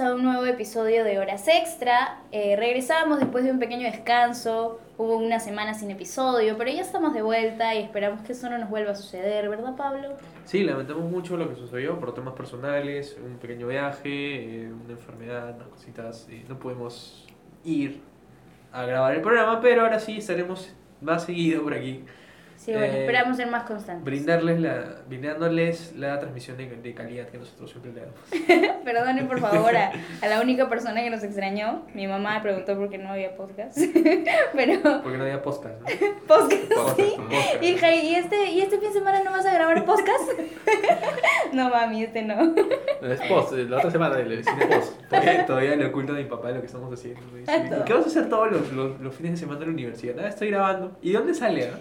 A un nuevo episodio de Horas Extra. Eh, regresamos después de un pequeño descanso. Hubo una semana sin episodio, pero ya estamos de vuelta y esperamos que eso no nos vuelva a suceder, ¿verdad, Pablo? Sí, lamentamos mucho lo que sucedió por temas personales, un pequeño viaje, eh, una enfermedad, unas cositas. y no podemos ir a grabar el programa, pero ahora sí estaremos más seguido por aquí. Sí, bueno, Eh, esperamos ser más constantes. Brindarles la, brindándoles la transmisión de, de calidad que nosotros siempre le damos. Perdonen por favor a, a la única persona que nos extrañó. Mi mamá me preguntó por qué no había podcast. pero Porque no había podcast, ¿no? podcast, Podcast, sí. podcast. Hija, ¿y este, ¿y este fin de semana no vas a grabar podcast? no, mami, este no. No, es post, la otra semana le decimos post. Todavía, todavía le oculto a mi papá lo que estamos haciendo. Ah, todo. ¿Qué vas a hacer todos los, los, los fines de semana en la universidad? Nada, estoy grabando. ¿Y dónde sale? ah?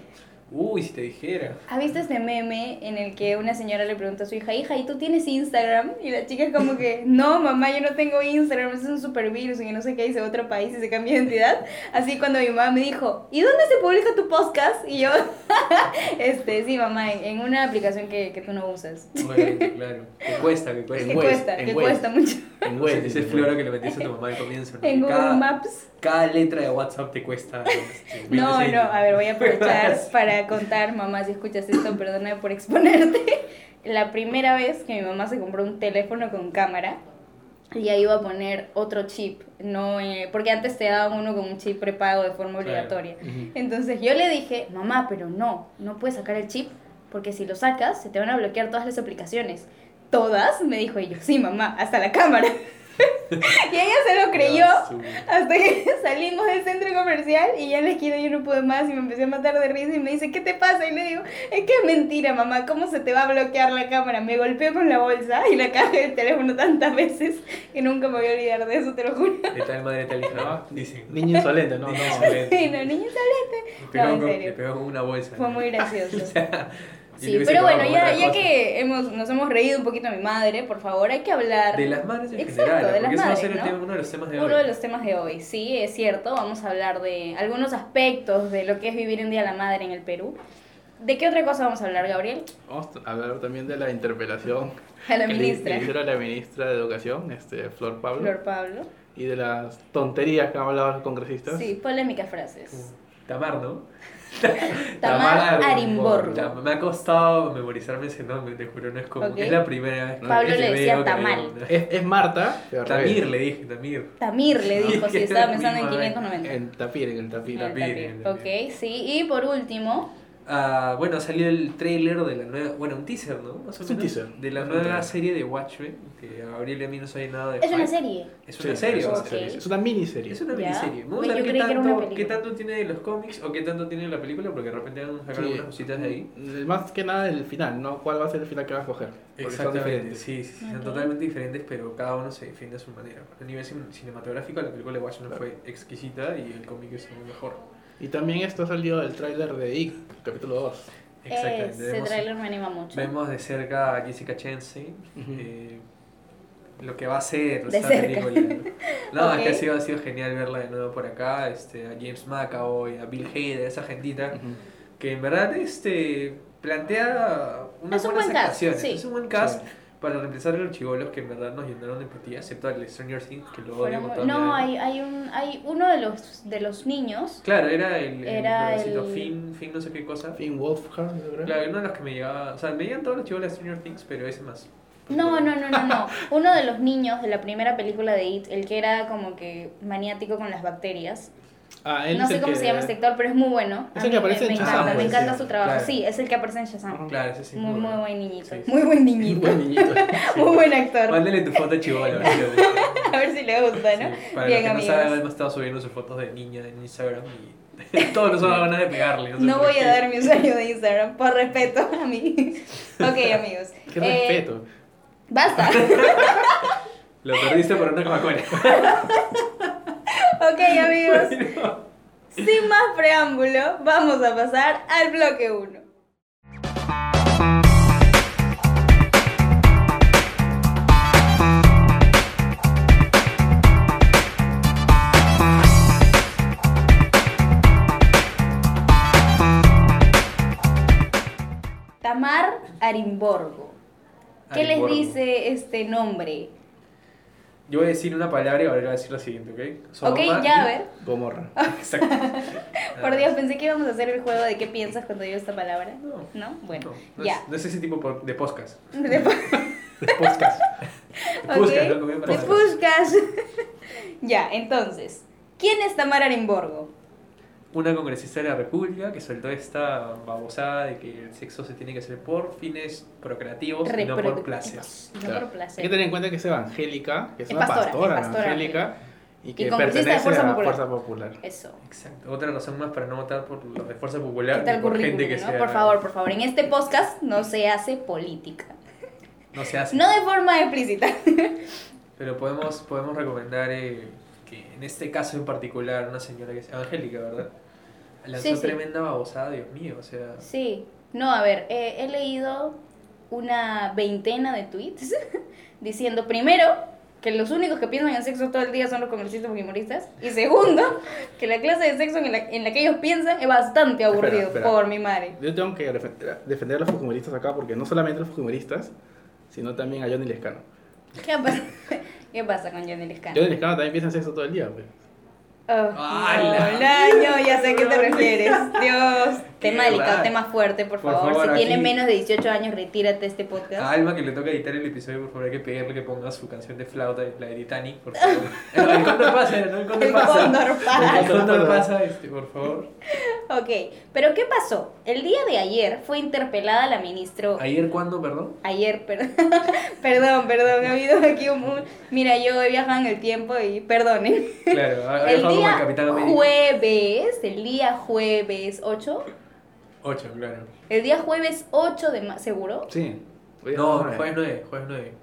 Uy, si te dijera. ¿Has visto este meme en el que una señora le pregunta a su hija, hija, ¿y tú tienes Instagram? Y la chica es como que, no, mamá, yo no tengo Instagram, es un super virus y que no sé qué, a otro país y se cambia de identidad. Así cuando mi mamá me dijo, ¿y dónde se publica tu podcast? Y yo, este, sí, mamá, en, en una aplicación que, que tú no usas. Obviamente, claro. Que cuesta, que Que cuesta. Waze, cuesta, en que cuesta mucho. En web. Ese floro que le metiste a tu mamá al comienzo. ¿no? En Google cada, Maps. cada letra de WhatsApp te cuesta. este, No, 26. no, a ver, voy a aprovechar para contar, mamá, si escuchas esto, perdona por exponerte. La primera vez que mi mamá se compró un teléfono con cámara, ella iba a poner otro chip, no, eh, porque antes te daban uno con un chip prepago de forma Claro. obligatoria. Entonces yo le dije, mamá, pero no, no puedes sacar el chip, porque si lo sacas, se te van a bloquear todas las aplicaciones. ¿Todas? Me dijo ella, sí, mamá, hasta la cámara. y ella se lo creyó. Hasta que salimos del centro comercial y ya en la esquina yo no pude más y me empecé a matar de risa y me dice, ¿qué te pasa? Y le digo, es que es mentira, mamá, ¿cómo se te va a bloquear la cámara? Me golpeó con la bolsa y la caja del teléfono tantas veces que nunca me voy a olvidar de eso, te lo juro. De tal madre. No. Dicen. Niño insolente, no, no. Insolente. Y no, niño salete. Le pegó, No, en con, serio. le pegó con una bolsa. Fue muy gracioso. O sea, Sí, pero bueno, ya, ya que hemos, nos hemos reído un poquito a mi madre, por favor, hay que hablar De las madres en Exacto, general, de las porque eso va a ser madres, el ¿no? tema- uno de los temas de Uno hoy. de los temas de hoy, sí, es cierto. Vamos a hablar de algunos aspectos de lo que es vivir un día a la madre en el Perú. ¿De qué otra cosa vamos a hablar, Gabriel? Vamos a hablar también de la interpelación A la que le- ministra, que le hicieron a la ministra de Educación, este, Flor Pablo, Flor Pablo. y de las tonterías que han hablado los congresistas. Sí, polémicas frases. Uh, Tamar, ¿no? Tamar Arimborgo. Ya, me ha costado memorizarme ese nombre, te juro, no es como. Es la primera vez que Pablo le decía tamal. Es, es Marta, Tamir le dije, Tamir. Tamir le dijo, si Sí, estaba pensando en misma, 590. En Tapir, en el Tapir. El Tapir, Tapir. el Tapir. Ok, sí. Y por último, Ah, bueno, salió el trailer de la nueva. Bueno, un teaser, ¿no? Más o Es un teaser. De la nueva serie de Watchmen, que a Gabriel y a mí no sabe nada de es una hype. serie. Es una Sí, serie, es una serie. Es una miniserie. Es una Ya. miniserie. Vamos Oye, a ver qué una tanto, qué tanto tiene de los cómics o qué tanto tiene de la película, porque de repente van a sacar Sí. algunas cositas de ahí. Eh, Más que nada el final, ¿no? ¿Cuál va a ser el final que va a escoger? Porque son Exactamente, sí, sí, sí, son totalmente diferentes, pero cada uno se defiende a su manera. A nivel cin- cinematográfico, la película de Watchmen Claro. fue exquisita y el cómic es aún mejor. Y también esto ha salido el tráiler de It, capítulo 2. Exactamente. Ese Vemos, tráiler me anima mucho. vemos de cerca a Jessica Chastain, Ujú. eh, lo que va a ser cerca. película. No, es que ha sido, ha sido genial verla de nuevo por acá, este, a James McAvoy, a Bill Hader, esa gentita. Ujú. que en verdad este plantea unas Es un buenas buen cast, actuaciones. sí. Es un buen cast Sí. Para reemplazar a los chivolos que en verdad nos llenaron de empatía, excepto al Stranger Things, que mi No, hay, hay, un, hay uno de los, de los niños. Claro, era el, el Era nuevecito el- Finn, Finn no sé qué cosa. Finn Wolfhard, creo. Claro, uno de los que me llegaba, o sea, me llegan todos los chivolos de Stranger Things, pero ese más. No, no, no, no, no. Uno de los niños de la primera película de It, el que era como que maniático con las bacterias. Ah, él No sé cómo que- se llama este actor, pero es muy bueno. Es A el que mí me- aparece en me, Shazam, encanta, me encanta su trabajo. Claro. Sí, es el que aparece en Shazam. Claro, ese sí. Muy, muy bueno. buen niñito. Sí, sí. Muy buen niñito. Buen niñito. Muy buen actor. Mándale tu foto chivolo. A ver si le gusta, ¿no? Sí, para Bien, los que amigos. no saben, hemos estado subiendo sus fotos de niña en Instagram y todos nos van ganas de pegarle. sé No voy qué. a dar mi usuario de Instagram por respeto a mí. Ok, amigos. Qué Eh, respeto. Basta. Lo perdiste por una Coca-Cola. Ok, amigos. Sin más preámbulo, vamos a pasar al bloque 1. Tamar Arimborgo. ¿Qué les dice este nombre? Yo voy a decir una palabra y ahora voy a decir la siguiente, ¿ok? Ok, Sodoma ya, y- a ver. Gomorra. Exacto. Por Dios, pensé que íbamos a hacer el juego de qué piensas cuando digo esta palabra. No. ¿No? Bueno, No, no ya. Es, no es ese tipo de podcast. De podcast. De podcast, Ok, de. Puskas. ya, entonces. ¿Quién es Tamara Arimborgo? Una congresista de la República que soltó esta babosada de que el sexo se tiene que hacer por fines procreativos y no por placer. No Claro. por Hay que tener en cuenta que es evangélica, que es, Es una pastora, pastora, es pastora evangélica y que de pertenece Fuerza a la Popular. Fuerza Popular. Eso. Exacto. Otra razón más para no votar por los de Fuerza ¿Qué Popular tal por gente que no? sea... Por favor, por favor. En este podcast no se hace política. No se hace. No de forma explícita. Pero podemos, podemos recomendar eh, que en este caso en particular, una señora que es evangélica, ¿verdad? Lanzó Sí, sí. tremenda babosada, Dios mío, o sea... Sí. No, a ver, eh, he leído una veintena de tweets diciendo, primero, que los únicos que piensan en sexo todo el día son los congresistas fujimoristas. Y segundo, que la clase de sexo en la, en la que ellos piensan es bastante aburrido, Espera, espera. por mi madre. Yo tengo que defender, defender a los fujimoristas acá porque no solamente a los fujimoristas, sino también a Johnny Lescano. ¿Qué ¿Qué pasa con Johnny Lescano? Johnny Lescano también piensa en sexo todo el día. Pues. Oh, ¡Hala! no, Laño, ya sé a qué te refieres. Dios. Tema delicado, tema fuerte, por Por favor. favor, si tienes aquí- menos de 18 años, retírate de este podcast. A Alma que le toca editar el episodio, por favor, hay que pedirle que ponga su canción de flauta, la de Titanic, por favor. El, el cóndor pasa, ¿no? El cóndor El pasa. cóndor pasa. El cóndor pasa, este, por favor. Ok, pero ¿qué pasó? El día de ayer fue interpelada la ministra. ¿Ayer cuándo, perdón? Ayer, perdón. perdón, perdón. Ha habido aquí un, un- Mira, yo he viajado en el tiempo y perdonen. Claro, ha El como el día América. jueves, el día jueves 8. Ocho, claro. El día jueves 8 de mayo, ¿seguro? Sí. No, nueve. jueves 9, jueves 9.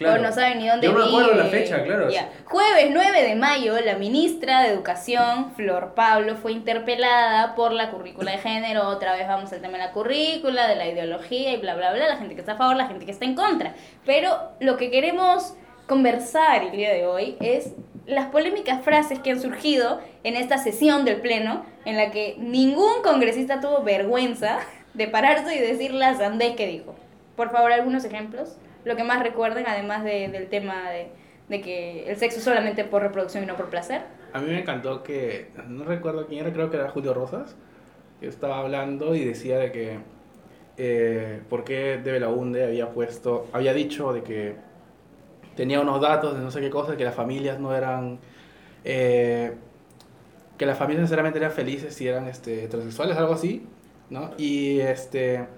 O no saben ni dónde Yo me acuerdo vive. la fecha, claro. Ya. Jueves 9 de mayo, la ministra de Educación, Flor Pablo, fue interpelada por la currícula de género. Otra vez vamos al tema de la currícula, de la ideología y bla, bla, bla. La gente que está a favor, la gente que está en contra. Pero lo que queremos conversar el día de hoy es las polémicas frases que han surgido en esta sesión del Pleno, en la que ningún congresista tuvo vergüenza de pararse y decir la sandez que dijo. Por favor, algunos ejemplos. Lo que más recuerden, además de- del tema de, de que el sexo solamente por reproducción y no por placer. A mí me encantó que, no recuerdo quién era, creo que era Julio Rosas, que estaba hablando y decía de que, eh, por qué De Belaunde había puesto, había dicho de que tenía unos datos de no sé qué cosa, que las familias no eran, eh, que las familias necesariamente eran felices si eran este, heterosexuales, algo así, ¿no? Y este,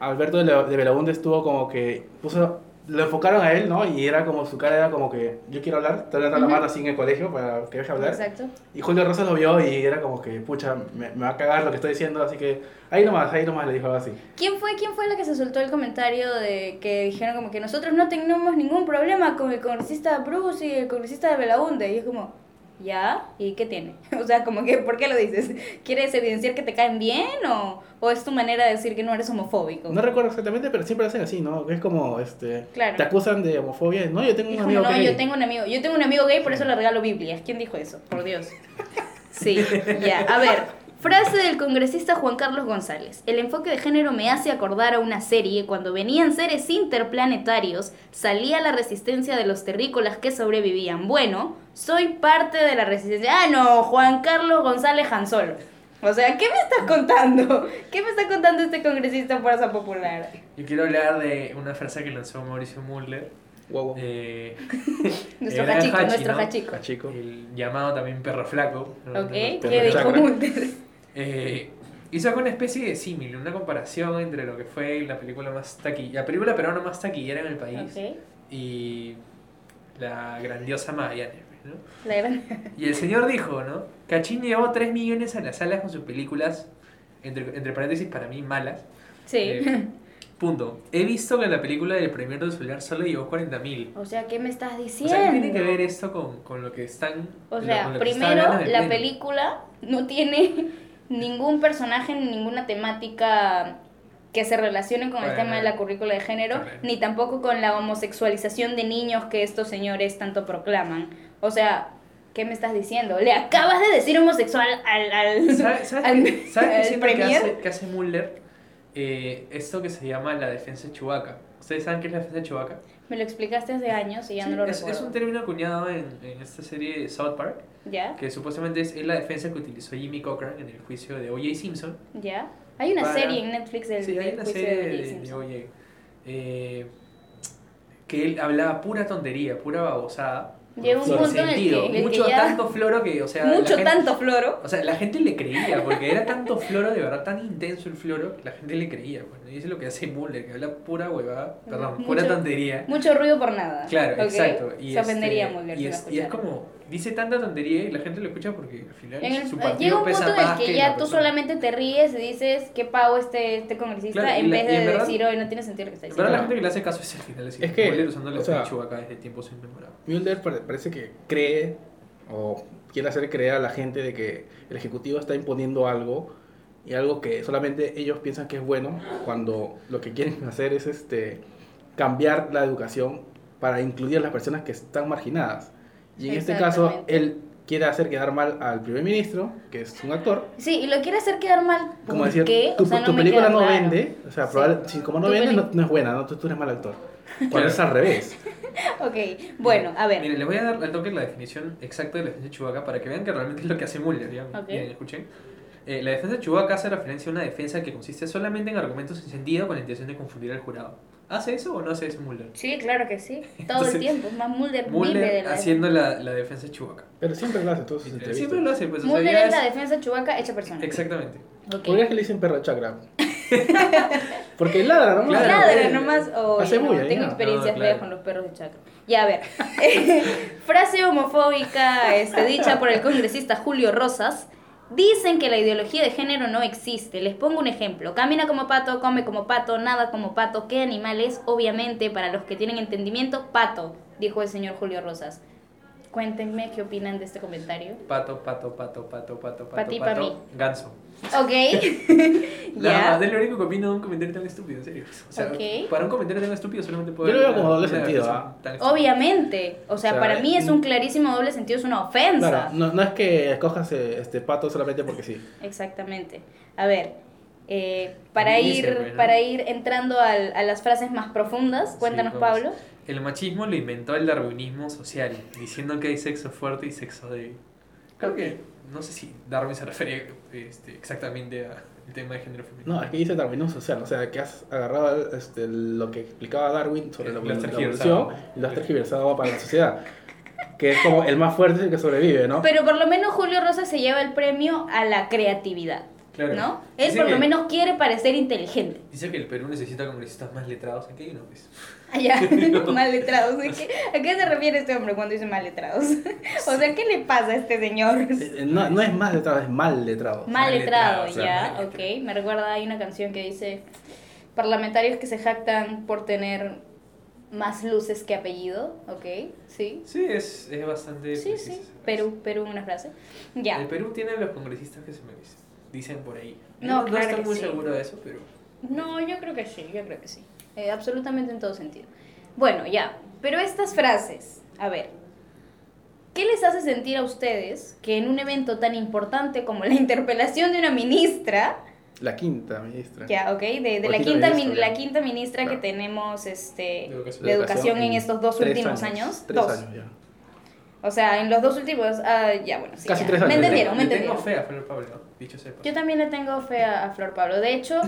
Alberto de, de estuvo como que, puso, lo enfocaron a él, ¿no? Y era como, su cara era como que, yo quiero hablar, te voy a dar la mano así en el colegio para que deje hablar. Exacto. Y Julio Rosas lo vio y era como que, pucha, me, me va a cagar lo que estoy diciendo, así que ahí nomás, ahí nomás le dijo algo así. ¿Quién fue, ¿Quién fue la que se soltó el comentario de que dijeron como que nosotros no tenemos ningún problema con el congresista Bruce y el congresista de Belaunde? Y es como, ¿ya? ¿Y qué tiene? O sea, como que, ¿por qué lo dices? ¿Quieres evidenciar que te caen bien o, o es tu manera de decir que no eres homofóbico? No recuerdo exactamente, pero siempre hacen así, ¿no? Es como, este, Claro. te acusan de homofobia. No, yo tengo Es un como, amigo no, gay. yo tengo un amigo, yo tengo un amigo gay, por eso le regalo Biblias. ¿Quién dijo eso? Por Dios. Sí, ya. A ver, frase del congresista Juan Carlos González. El enfoque de género me hace acordar a una serie cuando venían seres interplanetarios, salía la resistencia de los terrícolas que sobrevivían. Bueno, soy parte de la resistencia. Ah, no, Juan Carlos González Hansolo. O sea, ¿qué me estás contando? ¿Qué me está contando este congresista en Fuerza Popular? Yo quiero hablar de una frase que lanzó Mauricio Muller. Guau, guau. Eh, Nuestro hachico, Hachi, nuestro ¿no? hachico. El llamado también perro flaco. ¿no? Ok, Pero ¿qué dijo? Eh, hizo una especie de símil, una comparación entre lo que fue la película más taquillera, la película peruana más taquillera en el país Ok, y la grandiosa Magallanes, ¿no? la gran... Y el señor dijo, ¿no? Cachín llevó 3 millones a las salas con sus películas, entre, entre paréntesis, para mí malas. Sí. Eh, punto. He visto que la película del Premier del Solar solo llevó 40 mil. O sea, ¿qué me estás O diciendo? sea, ¿qué tiene que ver esto con, con lo que están... O sea, primero, la película no tiene ningún personaje ni ninguna temática que se relacione con el tema de la currícula de género, ni tampoco con la homosexualización de niños que estos señores tanto proclaman. O sea, ¿qué me estás diciendo? Le acabas de decir homosexual al... al ¿Sabes sabes al- qué- sabes al que hace, que hace Muller? eh, esto que se llama la defensa de Chewbacca. ¿Ustedes saben qué es la defensa de Chewbacca? Me lo explicaste hace años y ya no lo es, recuerdo. es un término acuñado en, en esta serie de South Park, ¿Ya? que supuestamente es, es la defensa que utilizó Jimmy Cochran en el juicio de O.J. Simpson. ¿Ya? Hay una Para- serie en Netflix del, Sí, hay una juicio serie de. O.J. eh, que él hablaba pura tontería, pura babosada. Llegó un punto en el sentido, que- el que mucho ya- tanto floro que, o sea, Mucho gente- tanto floro. O sea, la gente le creía, porque era tanto floro, de verdad, tan intenso el floro, que la gente le creía. Pues, ¿no? Y eso es lo que hace Mulder, que habla pura huevada, perdón, Mucho- pura tontería. Mucho ruido por nada. Claro, exacto. Y Se ofendería este, Mulder y es, y es escuchara. como, dice tanta tontería y la gente lo escucha porque al final En el- su partido llega un pesa punto en el que ya tú persona. solamente te ríes y dices qué pavo este, este congresista Claro, en la- vez en de verdad- decir, hoy no tiene sentido lo que está diciendo. la gente que le hace caso es el final. Es, Es que, Mulder usando la sea, Chewbacca desde tiempos inmemorables. Mulder pare- parece que cree o quiere hacer creer a la gente de que el ejecutivo está imponiendo algo y algo que solamente ellos piensan que es bueno cuando lo que quieren hacer es este cambiar la educación para incluir a las personas que están marginadas. Y en este caso él quiere hacer quedar mal al primer ministro, que es un actor. Sí, y lo quiere hacer quedar mal. ¿Por Como decir, qué? tu, O sea, tu me película no claro. vende, o sea, Sí. probable- si como no Tu vende no, no es buena, ¿no? Tú, tú eres mal actor. Cuando es al revés. Ok, bueno, a ver. Miren, les voy a dar al toque la definición exacta de la defensa de Chewbacca para que vean que realmente es lo que hace Mulder. ¿ya? Ok. Miren, escuchen. Eh, la defensa de Chewbacca hace referencia a una defensa que consiste solamente en argumentos sin sentido con la intención de confundir al jurado. ¿Hace eso o no hace eso Mulder? Sí, claro que sí. Todo Entonces, el tiempo. Es más, Mulder, vive de la haciendo la, la defensa de Chewbacca. Pero siempre lo hace en todas sus entrevistas. Siempre lo hace, pues. o sea, Mulder es la defensa chubaca hecha persona. Exactamente. Ok. ¿Por qué es que le dicen perro de chakra? Porque ladra, ¿no? Claro. Ladra nomás. Hace Oye, no, bulla, tengo ya. experiencias No, feas con los perros de chakra. Ya, a ver. Frase homofóbica este, dicha por el congresista Julio Rosas. Dicen que la ideología de género no existe. Les pongo un ejemplo. Camina como pato, come como pato, nada como pato. ¿Qué animal es? Obviamente, para los que tienen entendimiento, pato, dijo el señor Julio Rosas. Cuéntenme qué opinan de este comentario. Pato, pato, pato, pato, pato, Pa' pato, ti, pa' pato, mí. ganso. Ok. Nada ya. más, es lo único que opino de un comentario tan estúpido, en serio. O sea, Ok. para un comentario tan estúpido solamente puedo Yo lo veo como doble sentido, ¿ah? Obviamente. O sea, O sea, para mí es un clarísimo doble sentido, es una ofensa. Claro, no, no es que escojas este pato solamente porque sí. Exactamente. A ver, eh, para, ir, pues, ¿no? para ir entrando al- a las frases más profundas, cuéntanos, Sí. Pablo. El machismo lo inventó el darwinismo social, diciendo que hay sexo fuerte y sexo débil. Creo que, no sé si Darwin se refiere este, exactamente al tema de género femenino. No, es que dice darwinismo social, o sea, que has agarrado este, lo que explicaba Darwin sobre Eh, la, lo la evolución y lo has tergiversado para la sociedad. Que es como el más fuerte es el que sobrevive, ¿no? Pero por lo menos Julio Rosa se lleva el premio a la creatividad, Claro. ¿no? Él Dice por que- lo menos quiere parecer inteligente. Dice que el Perú necesita congresistas más letrados. ¿En qué hay uno, pues? Allá, mal letrados. ¿A qué, a qué se refiere este hombre cuando dice mal letrados? O sea, ¿qué le pasa a este señor? Eh, No, no es más letrado, es mal letrado. Mal Mal letrado, letrado, ya, claro, mal ok. Me recuerda, hay una canción que dice, parlamentarios que se jactan por tener más luces que apellido, ok, sí. Sí, es, es bastante. Sí, precisa sí, esa frase. Perú, Perú, una frase. Ya, El Perú tiene los congresistas que se merecen. Dicen por ahí. No, no, claro estoy muy sí. seguro de eso, pero. no, yo creo que sí, yo creo que sí. Eh, absolutamente en todo sentido. Bueno, ya, pero estas frases, a ver, ¿qué les hace sentir a ustedes que en un evento tan importante como la interpelación de una ministra, La quinta ministra. Ya, ok, de, la quinta quinta, ministra, min- ya. la quinta ministra que tenemos este, De educación. de educación en estos dos últimos años. Tres dos. años ya. O sea, en los dos últimos, ah, ya, bueno, sí. Casi ya. tres Me años. entendieron, me Le tengo entendieron. fe a Flor Pablo, dicho sepa. Yo también le tengo fe a, a Flor Pablo. De hecho,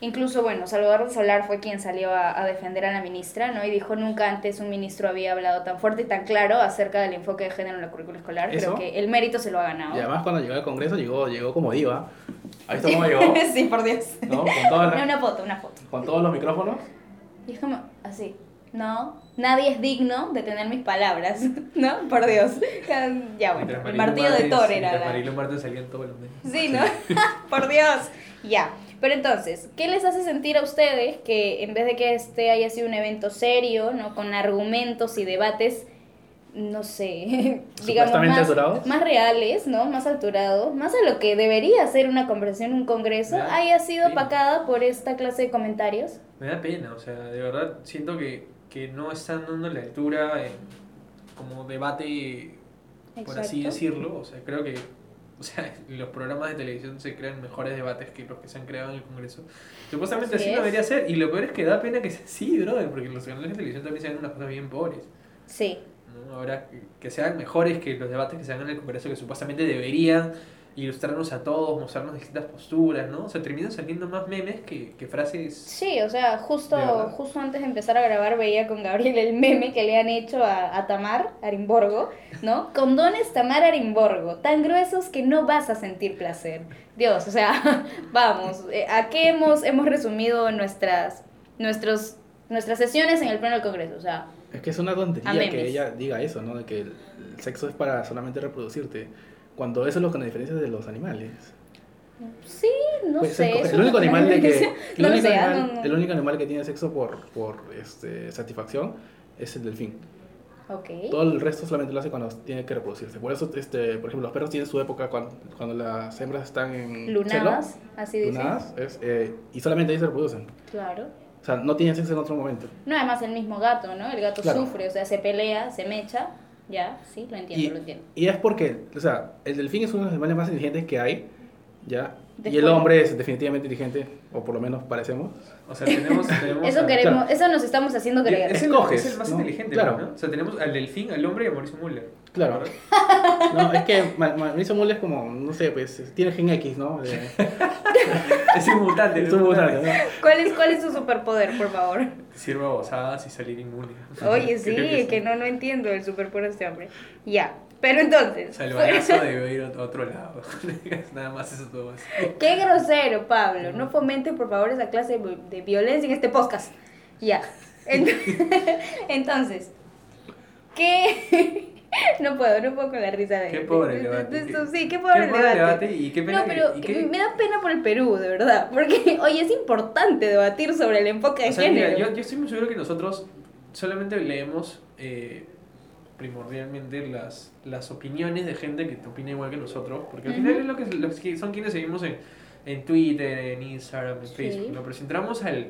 incluso, bueno, Salvador Solar fue quien salió a, a defender a la ministra, ¿no? Y dijo, nunca antes un ministro había hablado tan fuerte y tan claro acerca del enfoque de género en la currícula escolar. ¿Eso? Creo que el mérito se lo ha ganado. Y además cuando llegó al Congreso llegó, llegó como diva. ¿Has visto cómo llegó? sí, por Dios. ¿No? Con, todas las- Una foto, una foto. con todos los micrófonos. Y es como así, ¿no? Nadie es digno de tener mis palabras, ¿no? Por Dios. Ya bueno, el martillo de Thor era Martens salían todos los meses. Sí, ¿no? Por Dios. Ya. Pero entonces, ¿qué les hace sentir a ustedes que en vez de que este haya sido un evento serio, ¿no? Con argumentos y debates, no sé, digamos, más, alturados. más reales, ¿no? Más alturados, más a lo que debería ser una conversación en un congreso, Ya, haya sido sí. opacada por esta clase de comentarios? Me da pena, o sea, de verdad siento que, que no están dando la altura en, como debate, por así decirlo. O sea, creo que o sea, los programas de televisión se crean mejores debates que los que se han creado en el Congreso. Supuestamente Así así, es. no debería ser. Y lo peor es que da pena que sea así, brother, porque los canales de televisión también se ven unas cosas bien pobres. Sí. ¿no? Ahora, que- que sean mejores que los debates que se hagan en el Congreso, que supuestamente deberían ilustrarnos a todos, mostrarnos distintas posturas, ¿no? O sea, terminan saliendo más memes que, que frases... Sí, o sea, justo, justo antes de empezar a grabar veía con Gabriel el meme que le han hecho a, a Tamar Arimborgo, ¿no? Condones Tamar Arimborgo, tan gruesos que no vas a sentir placer. Dios, o sea, vamos, eh, ¿a qué hemos, hemos resumido nuestras, nuestros, nuestras sesiones en el Pleno del Congreso? O sea, Es que es una tontería que ella diga eso, ¿no? De que el sexo es para solamente reproducirte. Cuando eso es lo que nos diferencia de los animales. sí, no Pues, sé. el, único animal de que, el, No único animal, no, no. el único animal que tiene sexo por, por este, satisfacción es el delfín. Ok. Todo el resto solamente lo hace cuando tiene que reproducirse. Por eso, este, por ejemplo, los perros tienen su época cuando, cuando las hembras están en Lunadas, así celo, dicen. lunadas, es, eh, y solamente ahí se reproducen. Claro. O sea, no tienen sexo en otro momento. No, además el mismo gato, ¿no? El gato Claro. sufre, o sea, se pelea, se mecha. Ya, sí, lo entiendo, Y, lo entiendo. y es porque, o sea, el delfín es uno de los animales más inteligentes que hay, ¿ya? Y el hombre es definitivamente inteligente, o por lo menos parecemos. O sea, tenemos... tenemos Eso queremos, eso nos estamos haciendo creer. Es Escoges, es el más ¿no? inteligente, Claro. ¿no? O sea, tenemos al delfín, al hombre y a Mauricio Müller. Claro. No, es que Ma- Ma- Mauricio Muller es como, no sé, pues, tiene gen X, ¿no? De, Es un mutante. es un mutante, ¿no? ¿Cuál es, ¿Cuál es su superpoder, por favor? Sirve babosadas y salir inmune. Oye, sí, que, sí. no, no entiendo el superpoder de este hombre. Ya, pero entonces, O sea, el fuera- balazo debe ir a otro lado. Nada más eso todo. así. qué grosero, Pablo. No fomente, por favor, esa clase de, violencia en este podcast. Ya. Ent- Entonces, ¿qué? No puedo, no puedo con la risa de Qué pobre de- debate, Sí, qué pobre, Qué el debate. debate y qué pena No, pero y que qué- me da pena por el Perú, de verdad. Porque, oye, es importante debatir sobre el enfoque de O sea, género. mira, yo, yo estoy muy seguro que nosotros solamente leemos eh, primordialmente las, las opiniones de gente que te opina igual que nosotros, porque al final es lo que, los que son quienes seguimos en, en Twitter, en Instagram, en Sí. Facebook, ¿no? Pero si entramos al,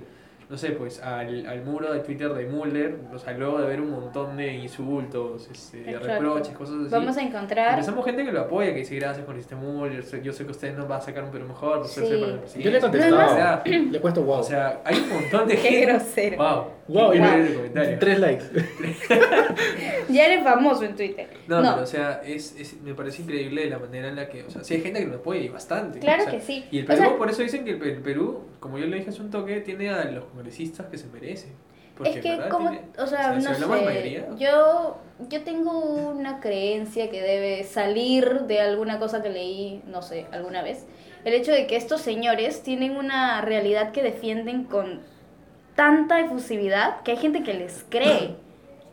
no sé, pues al, al muro de Twitter de Mulder, o sea, luego de ver un montón de insultos, este, reproches, cosas así. Vamos a encontrar. Empezamos gente que lo apoya, que dice gracias con este Mulder, sé- yo sé que usted nos va a sacar un Perú mejor, no sé, Sí. sé para la Yo le he contestado, O sea, le he puesto wow. o sea, hay un montón de Qué gente. grosero. Wow. Wow, y me- increíble comentario. tres likes. Ya eres famoso en Twitter. No, No, pero o sea, es, es, me parece increíble la manera en la que, o sea, sí hay gente que lo apoya y bastante. Claro o sea, que sí. Y el O Perú, sea- por eso dicen que el, el Perú, como yo le dije hace un toque, tiene a los congresistas que se merecen. Porque, es que ¿verdad? como, Tiene- o sea, no sé, mayoría, yo, yo tengo una creencia que debe salir de alguna cosa que leí, no sé, alguna vez. El hecho de que estos señores tienen una realidad que defienden con tanta efusividad que hay gente que les cree.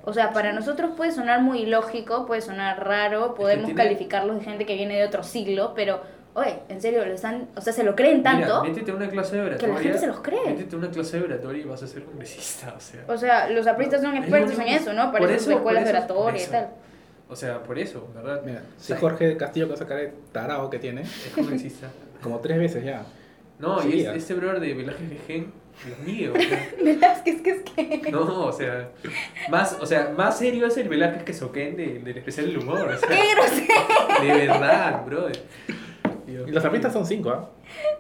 O sea, para nosotros puede sonar muy ilógico, puede sonar raro, podemos tiene- calificarlos de gente que viene de otro siglo, pero, oye, en serio, lo están, o sea, se lo creen tanto. Mira, métete a una clase de que oratoria. la gente se los cree. Métete a una clase de oratoria y vas a ser congresista, o sea. O sea, los apristas son Es expertos lo en eso, ¿no? Para eso escuelas por de oratoria y tal. O sea, por eso, ¿verdad? Mira, si sea, Jorge Castillo que va a sacar el tarao que tiene, Es congresista. como tres veces ya. No, Sí, y es- este brother de Velázquez Gején, Dios mío, o sea. Velázquez, que es que. No, o sea, más, o sea, más serio es el Velázquez que Soquén de- del especial del humor, o sea, ¡Qué grosero! de verdad, brother. Dios Y los mío. artistas son cinco, ¿ah?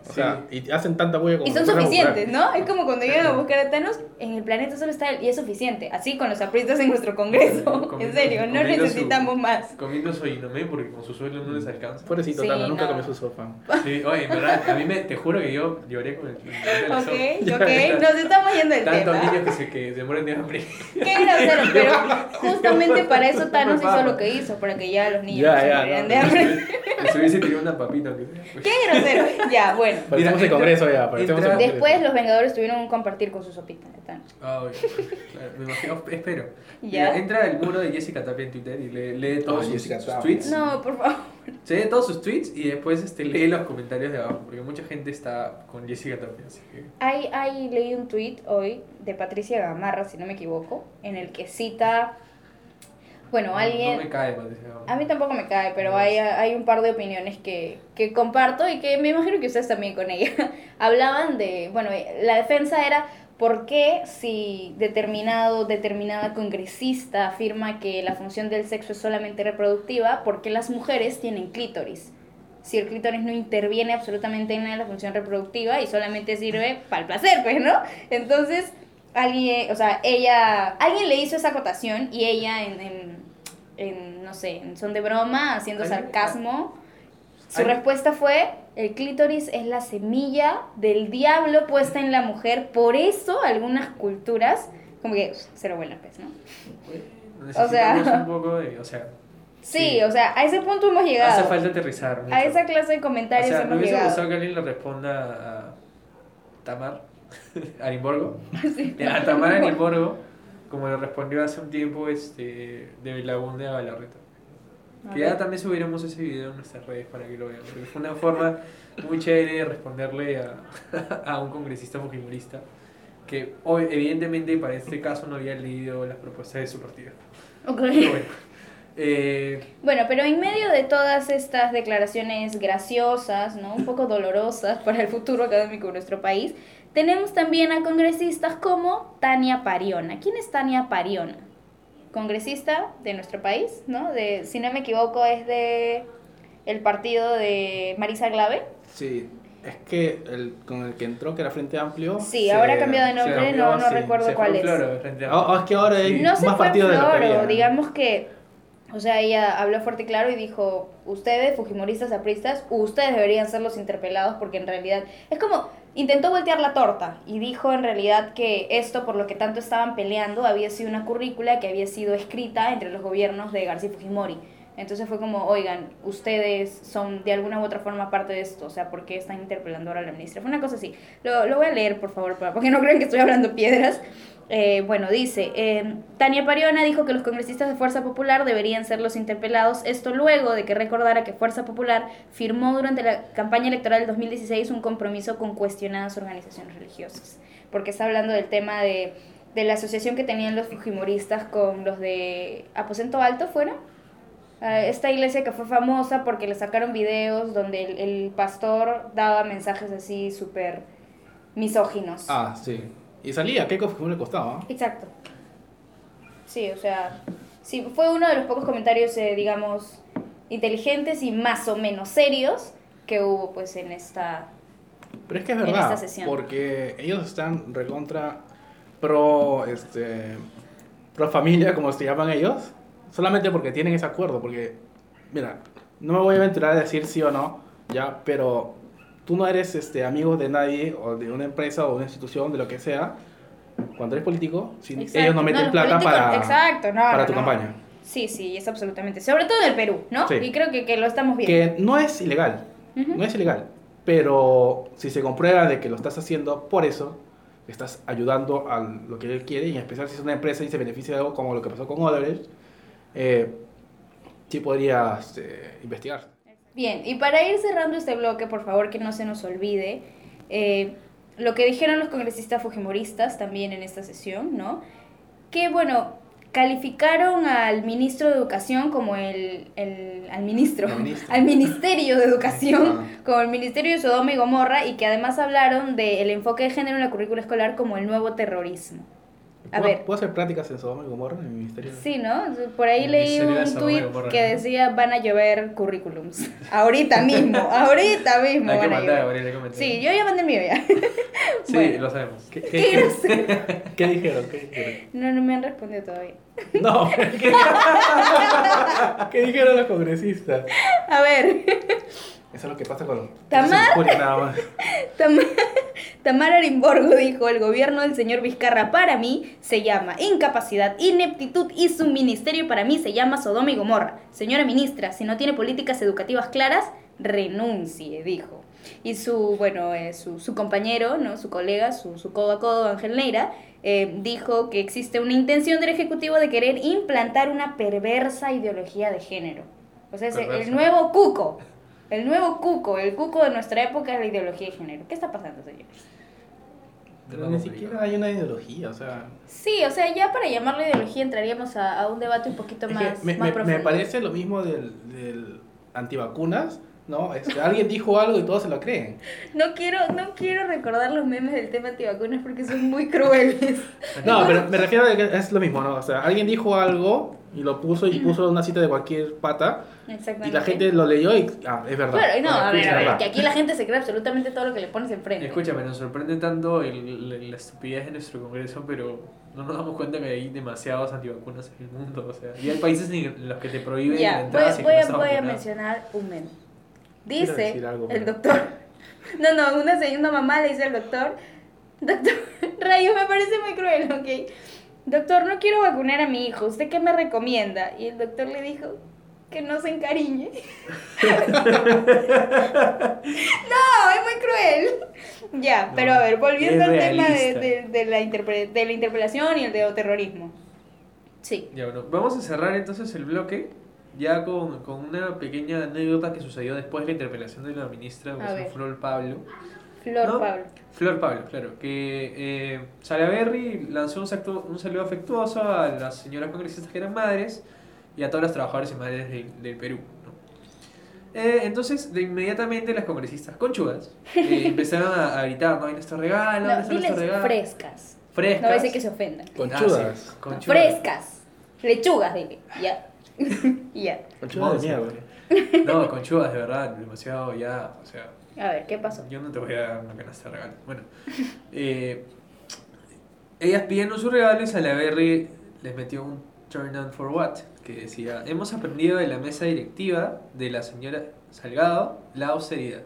O Sí. sea, y hacen tanta bulla como Y son si suficientes. ¿no? Es como cuando llegan a buscar a Thanos, en el planeta solo está él, y es suficiente. Así con los apristas en nuestro congreso. Comiendo- En serio, no comiendo su- necesitamos más. Comiendo su inomé porque con su sueldo no les alcanza. Pobrecito, Sí, Thanos, nunca no. comió su sopa. Sí, oye, en verdad, a mí me, te juro que yo lloré con el el sopa. Ok, ok, nos estamos yendo del Tantos tema. niños que se, que se mueren de hambre. Qué grosero, pero justamente para eso Thanos hizo lo que hizo, para que ya los niños Ya, no se ya, murieran no, de hambre. Les hubiese tirado una papita. pues. Qué grosero. Ya, bueno. El entra- congreso ya, entra-. Después los Vengadores tuvieron un compartir con su sopita de Thanos. Ah, oye, claro, me imagino, espero. Ya. Mira, entra el muro de Jessica Tapia en Twitter y lee, lee todos Ah, sus, Jessica sus tweets. No, por favor. Se lee todos sus tweets y después este, lee los comentarios de abajo, porque mucha gente está con Jessica Tapia, así que... Hay, hay, leí un tweet hoy de Patricia Gamarra, si no me equivoco, en el que cita, bueno, no- alguien... No me cae, Patricia. A mí tampoco me cae, pero No hay, hay un par de opiniones que, que comparto y que me imagino que ustedes también con ella. Hablaban de, bueno, la defensa era por qué si determinado, determinada congresista afirma que la función del sexo es solamente reproductiva, ¿por qué las mujeres tienen clítoris? si el clítoris no interviene absolutamente en la función reproductiva y solamente sirve para el placer, pues, ¿no? Entonces, alguien, o sea, ella, alguien le hizo esa acotación y ella en, en, en, no sé, en son de broma, haciendo sarcasmo, su respuesta fue, el clítoris es la semilla del diablo puesta en la mujer, por eso algunas culturas, como que, cero buena pues, ¿no? Necesitamos sea- un poco de. O sea, Sí, Sí. o sea, a ese punto hemos llegado. hace falta aterrizar. mucho. A esa clase de O comentarios sea, me hemos hubiese llegado. gustado que alguien le responda a Tamar Arimborgo. a Tamar Arimborgo, como le respondió hace un tiempo este de Belagunde a Galarreta. Que ya también subiremos ese video en nuestras redes para que lo vean. Porque fue una forma muy chévere de responderle a, a un congresista fujimorista que evidentemente para este caso no había leído las propuestas de su partido. Ok. Pero bueno, eh, Bueno, pero en medio de todas estas declaraciones graciosas, ¿no? Un poco dolorosas para el futuro académico de nuestro país, tenemos también a congresistas como Tania Pariona. ¿Quién es Tania Pariona? Congresista de nuestro país, ¿no? De, si no me equivoco, es de el partido de Marisa Glave. Sí, es que el, con el que entró, que era Frente Amplio. Sí, se- ahora ha cambiado de nombre, no, no sí, recuerdo cuál es. floro de Ah, ah, es que ahora hay No se más fue partidos de lo que floro, había. digamos que, o sea, ella habló fuerte y claro y dijo, ustedes, fujimoristas, apristas, ustedes deberían ser los interpelados porque en realidad es como, intentó voltear la torta y dijo en realidad que esto por lo que tanto estaban peleando había sido una currícula que había sido escrita entre los gobiernos de García Fujimori. Entonces fue como, oigan, ustedes son de alguna u otra forma parte de esto, o sea, ¿por qué están interpelando ahora a la ministra? Fue una cosa así. Lo, lo voy a leer, por favor, porque no crean que estoy hablando piedras. Eh, bueno, dice, eh, Tania Pariona dijo que los congresistas de Fuerza Popular deberían ser los interpelados, esto luego de que recordara que Fuerza Popular firmó durante la campaña electoral del 2016 un compromiso con cuestionadas organizaciones religiosas, porque está hablando del tema de, de la asociación que tenían los fujimoristas con los de Aposento Alto, ¿fuera? Esta iglesia que fue famosa porque le sacaron videos donde el, el pastor daba mensajes así súper misóginos. Ah, sí. Y salía, Keiko Fujimori le costaba. Exacto. Sí, o sea, sí, fue uno de los pocos comentarios, eh, digamos, inteligentes y más o menos serios que hubo pues en esta... Pero es que es verdad, porque ellos están recontra pro, este, pro familia, como se llaman ellos, solamente porque tienen ese acuerdo, porque, mira, no me voy a aventurar a decir sí o no, ya, pero tú no eres este, amigo de nadie, o de una empresa, o de una institución, de lo que sea, cuando eres político, si Exacto. ellos no meten los plata para, exacto, no, para no, tu no. campaña. Sí, sí, es absolutamente. Sobre todo en el Perú, ¿no? Sí. Y creo que, que lo estamos viendo. Que no es ilegal, Ujú. no es ilegal, pero si se comprueba de que lo estás haciendo por eso, estás ayudando a lo que él quiere, y en especial si es una empresa y se beneficia de algo como lo que pasó con Odebrecht, eh, sí podrías eh, investigar. Bien, y para ir cerrando este bloque, por favor que no se nos olvide, eh, lo que dijeron los congresistas fujimoristas también en esta sesión, ¿no? Que bueno, calificaron al ministro de Educación como el, el- al ministro, al Ministerio de Educación Ah. como el Ministerio de Sodoma y Gomorra y que además hablaron del enfoque de género en la currícula escolar como el nuevo terrorismo. A ¿Puedo, ver, ¿Puedo hacer prácticas en Sodoma y Gomorra en mi ministerio? Sí, ¿no? Por ahí leí un tweet que decía van a llover currículums. Ahorita mismo, ahorita mismo Hay que van a mandar, llover. Gabriel, hay que mandar. Sí, yo ya mandé el mío ya. Sí, Bueno. lo sabemos. ¿Qué, ¿Qué qué, grosero. qué dijeron? ¿Qué dijeron? No, no me han respondido todavía. No, ¿qué, ¿qué dijeron los congresistas? A ver, Eso es lo que pasa con... Tamar. me ocurre nada más. Tam- Tamara Arimborgo dijo, el gobierno del señor Vizcarra para mí se llama incapacidad, ineptitud y su ministerio para mí se llama Sodoma y Gomorra. Señora ministra, si no tiene políticas educativas claras, renuncie, dijo. Y su, bueno, eh, su, su compañero, ¿no? su colega, su, su codo a codo, Ángel Neira, eh, dijo que existe una intención del Ejecutivo de querer implantar una perversa ideología de género. O sea, es el nuevo cuco. El nuevo cuco, el cuco de nuestra época es la ideología de género. ¿Qué está pasando, señores? Pero ni siquiera hay una ideología, o sea... Sí, o sea, ya para llamarle ideología entraríamos a, a un debate un poquito Es que más, me, más me- profundo. me parece lo mismo del, del antivacunas, ¿no? Este, alguien dijo algo y todos se lo creen. No quiero, no quiero recordar los memes del tema antivacunas porque son muy crueles. No, pero me refiero a que es lo mismo, ¿no? O sea, alguien dijo algo Y lo puso y puso una cita de cualquier pata. Exactamente. Y la gente lo leyó y. Ah, es verdad. Claro, y no, Bueno, a ver, a ver, que aquí la gente se cree absolutamente todo lo que le pones enfrente. Escúchame, nos sorprende tanto el- la, la estupidez de nuestro Congreso, pero no nos damos cuenta que hay demasiados antivacunas en el mundo. O sea, y hay países en los que te prohíben la Ya, voy, voy no a, estás voy a mencionar un meme. Quiero Dice decir algo, el doctor. No, no, una segunda mamá le dice al doctor. Doctor, Rayo, me parece muy cruel, ok. Doctor, no quiero vacunar a mi hijo. ¿Usted qué me recomienda? Y el doctor le dijo que no se encariñe. no, es muy cruel. Ya, No, pero a ver, volviendo al tema de, de- de la de la interpelación y el de terrorismo. Sí. Ya, bueno, vamos a cerrar entonces el bloque ya con, con una pequeña anécdota que sucedió después de la interpelación de la ministra. Flor Pablo. Flor ¿No? Pablo. Flor Pablo, claro, que eh, Salaberry lanzó un, sacto- un saludo afectuoso a las señoras congresistas que eran madres y a todos los trabajadores y madres del, del Perú. ¿no? Eh, entonces, de inmediatamente las congresistas conchudas eh, empezaron a, a gritar, no hay nuestro regalo, No, ¿dónde está diles nuestro regalo? frescas. Frescas. No decir que se ofendan. Conchudas. Ah, sí, conchudas. Frescas. Lechugas, dile. Ya. Ya. Conchudas de mierda. No, conchudas, de verdad, demasiado ya, o sea, A ver, ¿qué pasó? yo no te voy a dar una canasta de regalo. Bueno, eh, ellas pidiendo su regalo y Salaberry les metió un turn on for what, que decía, hemos aprendido de la mesa directiva de la señora Salgado la austeridad.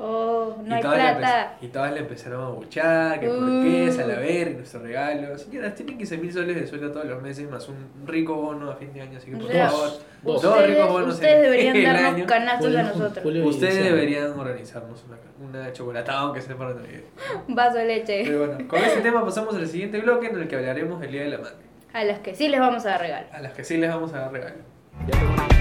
Oh, no hay todas le plata. empe- y todas le empezaron a buchar, que por Uh. qué, Salaberry, nuestro regalo. Señoras, tienen 15 mil soles de sueldo todos los meses, más un rico bono a fin de año, así que por favor, Dos. dos Ustedes, ricos bonos ustedes en deberían el darnos año. canastos a nosotros. Ustedes deberían organizarnos una, una chocolatada, aunque sea para Navidad. Vaso de leche. Pero bueno, con este tema pasamos al siguiente bloque en el que hablaremos del Día de la Madre. A las que sí les vamos a dar regalo. A las que sí les vamos a dar regalo. Ya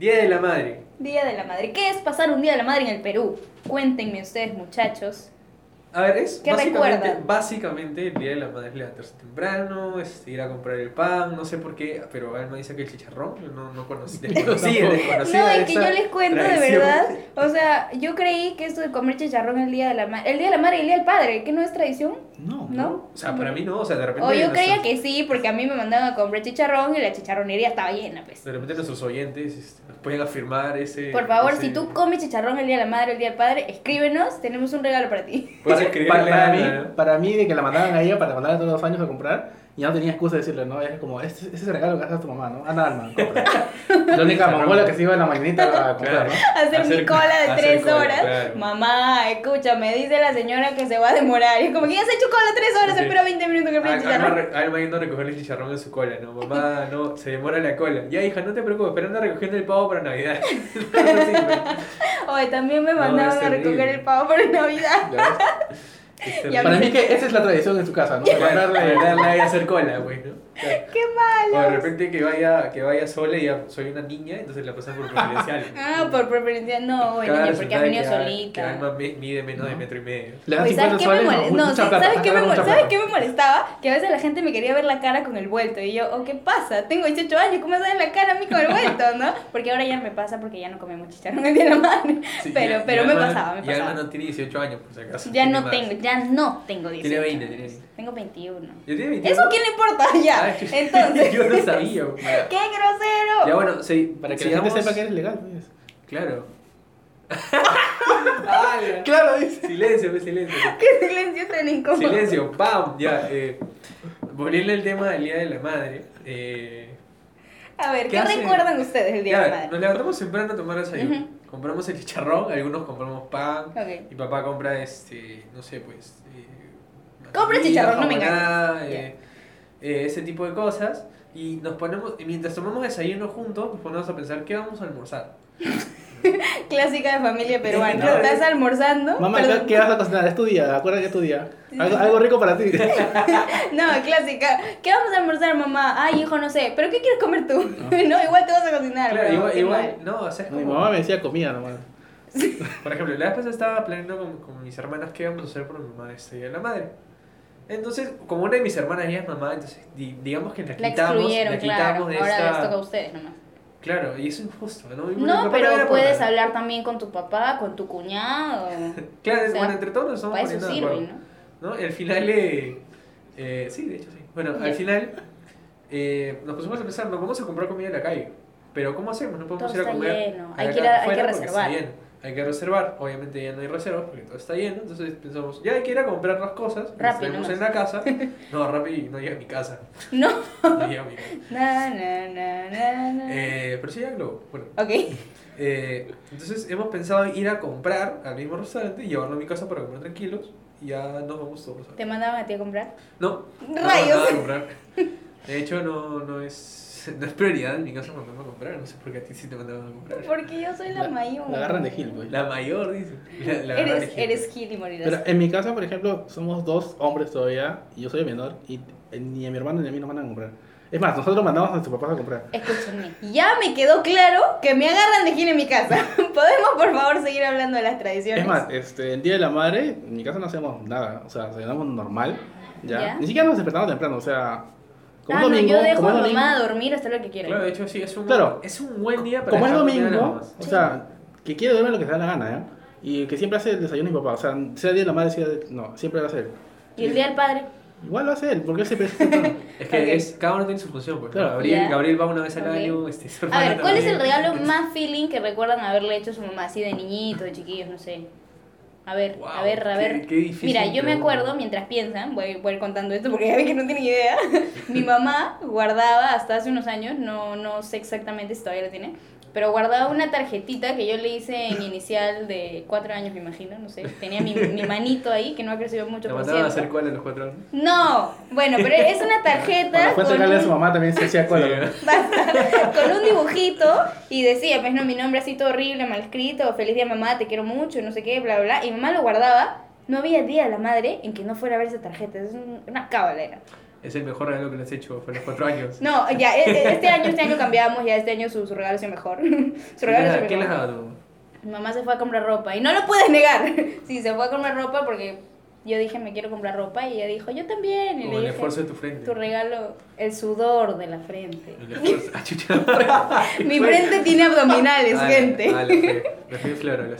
Día de la Madre. Día de la Madre. ¿Qué es pasar un Día de la Madre en el Perú? Cuéntenme ustedes, muchachos. A ver, es ¿Qué básicamente, recuerdan? básicamente el Día de la Madre es levantarse temprano, es ir a comprar el pan, no sé por qué, pero Alma dice que el chicharrón, yo no, no conocí, desconocía, desconocía No, es que yo les cuento de verdad. O sea, yo creí que esto de comer chicharrón el Día de la Madre. El Día de la Madre y el Día del Padre, que no es tradición, No. ¿no? O sea, para mí no, o sea, de repente... O yo nuestros- creía que sí, porque a mí me mandaban a comprar chicharrón y la chicharronería estaba llena, pues. De repente nuestros oyentes este, nos pueden afirmar ese... Por favor, ese- si tú comes chicharrón el Día de la Madre o el Día del Padre, escríbenos, tenemos un regalo para ti. Para, para a mí, para mí, de que la mandaban a ella para mandarla todos los años a comprar, y ya no tenía excusa de decirle, no, es como, este, este es el regalo que hace a tu mamá, ¿no? Anda, alma, compra. la única mongola que se iba en la mañanita a comprar, ¿no? Hacer, mi Hacer- cola de tres cola, horas. claro. Mamá, escúchame, dice la señora que se va a demorar. Y es como que ya se ha hecho cola tres horas, Sí. espera 20 minutos que prenda Alma, chicharrón. Alma yendo a recoger el chicharrón en su cola, ¿no? Mamá, no, se demora la cola. Ya, hija, no te preocupes, pero anda recogiendo el pavo para Navidad. Oye, también me No, mandaban es a recoger el pavo para Navidad. Ya ves. Es Ya Para mí que esa es la tradición en su casa, ¿no? Claro, Mandarle- darle a hacer cola, güey, ¿no? Claro. ¡Qué O de malo! repente que vaya, que vaya sola y ya soy una niña, entonces la pasan por preferencial. Ah, por preferencia, no, güey, Cada niña, porque has venido que solita. Alma me- mide menos de No. metro y medio. Oye, ¿sabes 50 qué me soles, molesta? No, mucha sí, plata, ¿sabes, qué me, ¿sabes me molestaba? Que a veces la gente me quería ver la cara con el vuelto. Y yo, oh, ¿qué pasa? Tengo 18 años, ¿cómo me sale la cara a mí con el vuelto, no? Porque ahora ya me pasa porque ya no comemos chicharrón el día de la madre. Sí, pero y- y pero me Alma- pasaba, me Y Alma pasaba. no tiene 18 años, por si acaso. Ya no tengo, ya no tengo 18 Tiene 20, años. tiene 20. Tengo 21. ¿Ya tiene 21? ¿Eso quién le importa? Ya, Ay, entonces. Yo no sabía, güey. ¡Qué grosero! Ya bueno, sí, Para que sigamos- la gente sepa que eres legal, pues. Claro. Claro, dice. Silencio, pues, silencio. ¡Qué silencio tan incómodo! Silencio, ¡pam! Ya, eh, volviendo al tema del Día de la Madre. Eh, A ver, ¿Qué recuerdan ustedes del Día ya, de la Madre? nos levantamos temprano a tomar desayuno. Ujú. Compramos el chicharrón, algunos compramos pan. Ok. Mi papá compra, este, no sé, pues. Eh, Compra chicharrón, no me engañes. Eh, ese tipo de cosas. Y nos ponemos, y mientras tomamos desayuno juntos, nos ponemos a pensar qué vamos a almorzar. Clásica de familia peruana. Claro. Estás almorzando. Mamá, perdón. ¿qué, vas a cocinar? Es tu día, acuérdate que es tu día. Algo, algo rico para ti. No, clásica. ¿Qué vamos a almorzar, mamá? Ay, hijo, no sé. ¿Pero qué quieres comer tú? No, igual te vas a cocinar. Claro, igual, igual, no, o sea, es Mi como- mamá me decía comida nomás. Por ejemplo, la vez pasada estaba planeando con, con mis hermanas qué íbamos a hacer por mi mamá este día de la madre. Entonces, como una de mis hermanas ya es mamá, entonces di- digamos que la La quitamos, la claro. quitamos de Ahora les toca a ustedes nomás. Claro, y eso es injusto, ¿no? No, pero puedes hablar también con tu papá, con tu cuñado. Claro, o sea, bueno, entre todos nos estamos Para eso poniendo de sirve. ¿no? ¿no? Al final, eh, eh, sí, de hecho sí. Bueno, al final eh, nos pusimos a pensar, nos vamos a comprar comida en la calle. Pero ¿cómo hacemos? No podemos Todo ir a comer. lleno. a Hay la que ir a- hay reservar. Hay que reservar, obviamente ya no hay reservas porque todo está lleno, entonces pensamos, ya hay que ir a comprar las cosas, traemos nomás. en la casa. No, Rappi no llega a mi casa. No. No llega a mi casa. Na, na, na. Eh, pero sí llega a Globo. Bueno, Ok. eh, entonces hemos pensado ir a comprar al mismo restaurante y llevarlo a mi casa para comer tranquilos y ya nos vamos todos. ¿Te mandaban a ti a comprar? No, no, Rayos. nada de comprar. De hecho, no, no, es, no es prioridad en mi caso mandarme a comprar. No sé por qué a ti sí te mandaban a comprar. Porque yo soy la, mayor. La agarran de Gil, pues. La mayor, dice. La, la Eres, de Gil. eres Gil y morirás. Pero en mi casa, por ejemplo, somos dos hombres todavía y yo soy el menor y ni a mi hermano ni a mí nos mandan a comprar. Es más, nosotros mandamos a nuestros papás a comprar. Escúchenme, ya me quedó claro que me agarran de Gil en mi casa. ¿Podemos, por favor, seguir hablando de las tradiciones? Es más, este, el día de la madre, en mi casa no hacemos nada, o sea, desayunamos normal, ¿ya? ¿Ya? Ni siquiera nos despertamos temprano, o sea, ah, es domingo, no, yo dejo como a es mi domingo, mamá a dormir hasta lo que quiera. Claro, de hecho, sí, es un, Claro. es un buen día para como es domingo, o sea, que quiere dormir lo que se da la gana, ¿ya? Y que siempre hace el desayuno mi papá, o sea, sea día de la madre, sea de- no, siempre lo hace él. ¿Y el día del padre? Igual lo hace él, porque él temprano. Es que es, cada uno tiene su función. Pues, Claro. Gabriel, Ya. Gabriel va una vez al año. Este, A ver, ¿cuál es el regalo más feeling que recuerdan haberle hecho a su mamá? Así de niñito, de chiquillos, no sé. A ver, a ver, a ver. qué difícil Mira, yo me acuerdo, mientras piensan, voy, voy a ir contando esto porque ya ven que no tienen idea. Mi mamá guardaba hasta hace unos años, no, no sé exactamente si todavía lo tiene, pero guardaba una tarjetita que yo le hice en inicial de cuatro años, me imagino, no sé. Tenía mi, mi manito ahí, que no ha crecido mucho, ¿Te mandaban a hacer cuál a los cuatro años? No, bueno, pero es una tarjeta fue a con entregarle a su un- mamá también se hacía Basta. con un dibujito y decía, pues no, mi nombre así todo horrible, mal escrito, feliz día mamá, te quiero mucho, no sé qué, bla, bla, bla. Y mamá lo guardaba. No había día de la madre en que no fuera a ver esa tarjeta. Es un- una cábala era. Es el mejor regalo que le has hecho, fue los cuatro años. No, ya, e- e- este año, este año cambiamos, ya este año su, su regalo es mejor. su regalo es ¿Qué les mejor. daba tu mamá? Mi mamá se fue a comprar ropa y no lo puedes negar. Sí, se fue a comprar ropa porque yo dije, me quiero comprar ropa y ella dijo, yo también. Y Como le el dije, esfuerzo de tu frente. tu regalo, el sudor de la frente. El esfuerzo. Ah. Mi frente tiene abdominales, gente.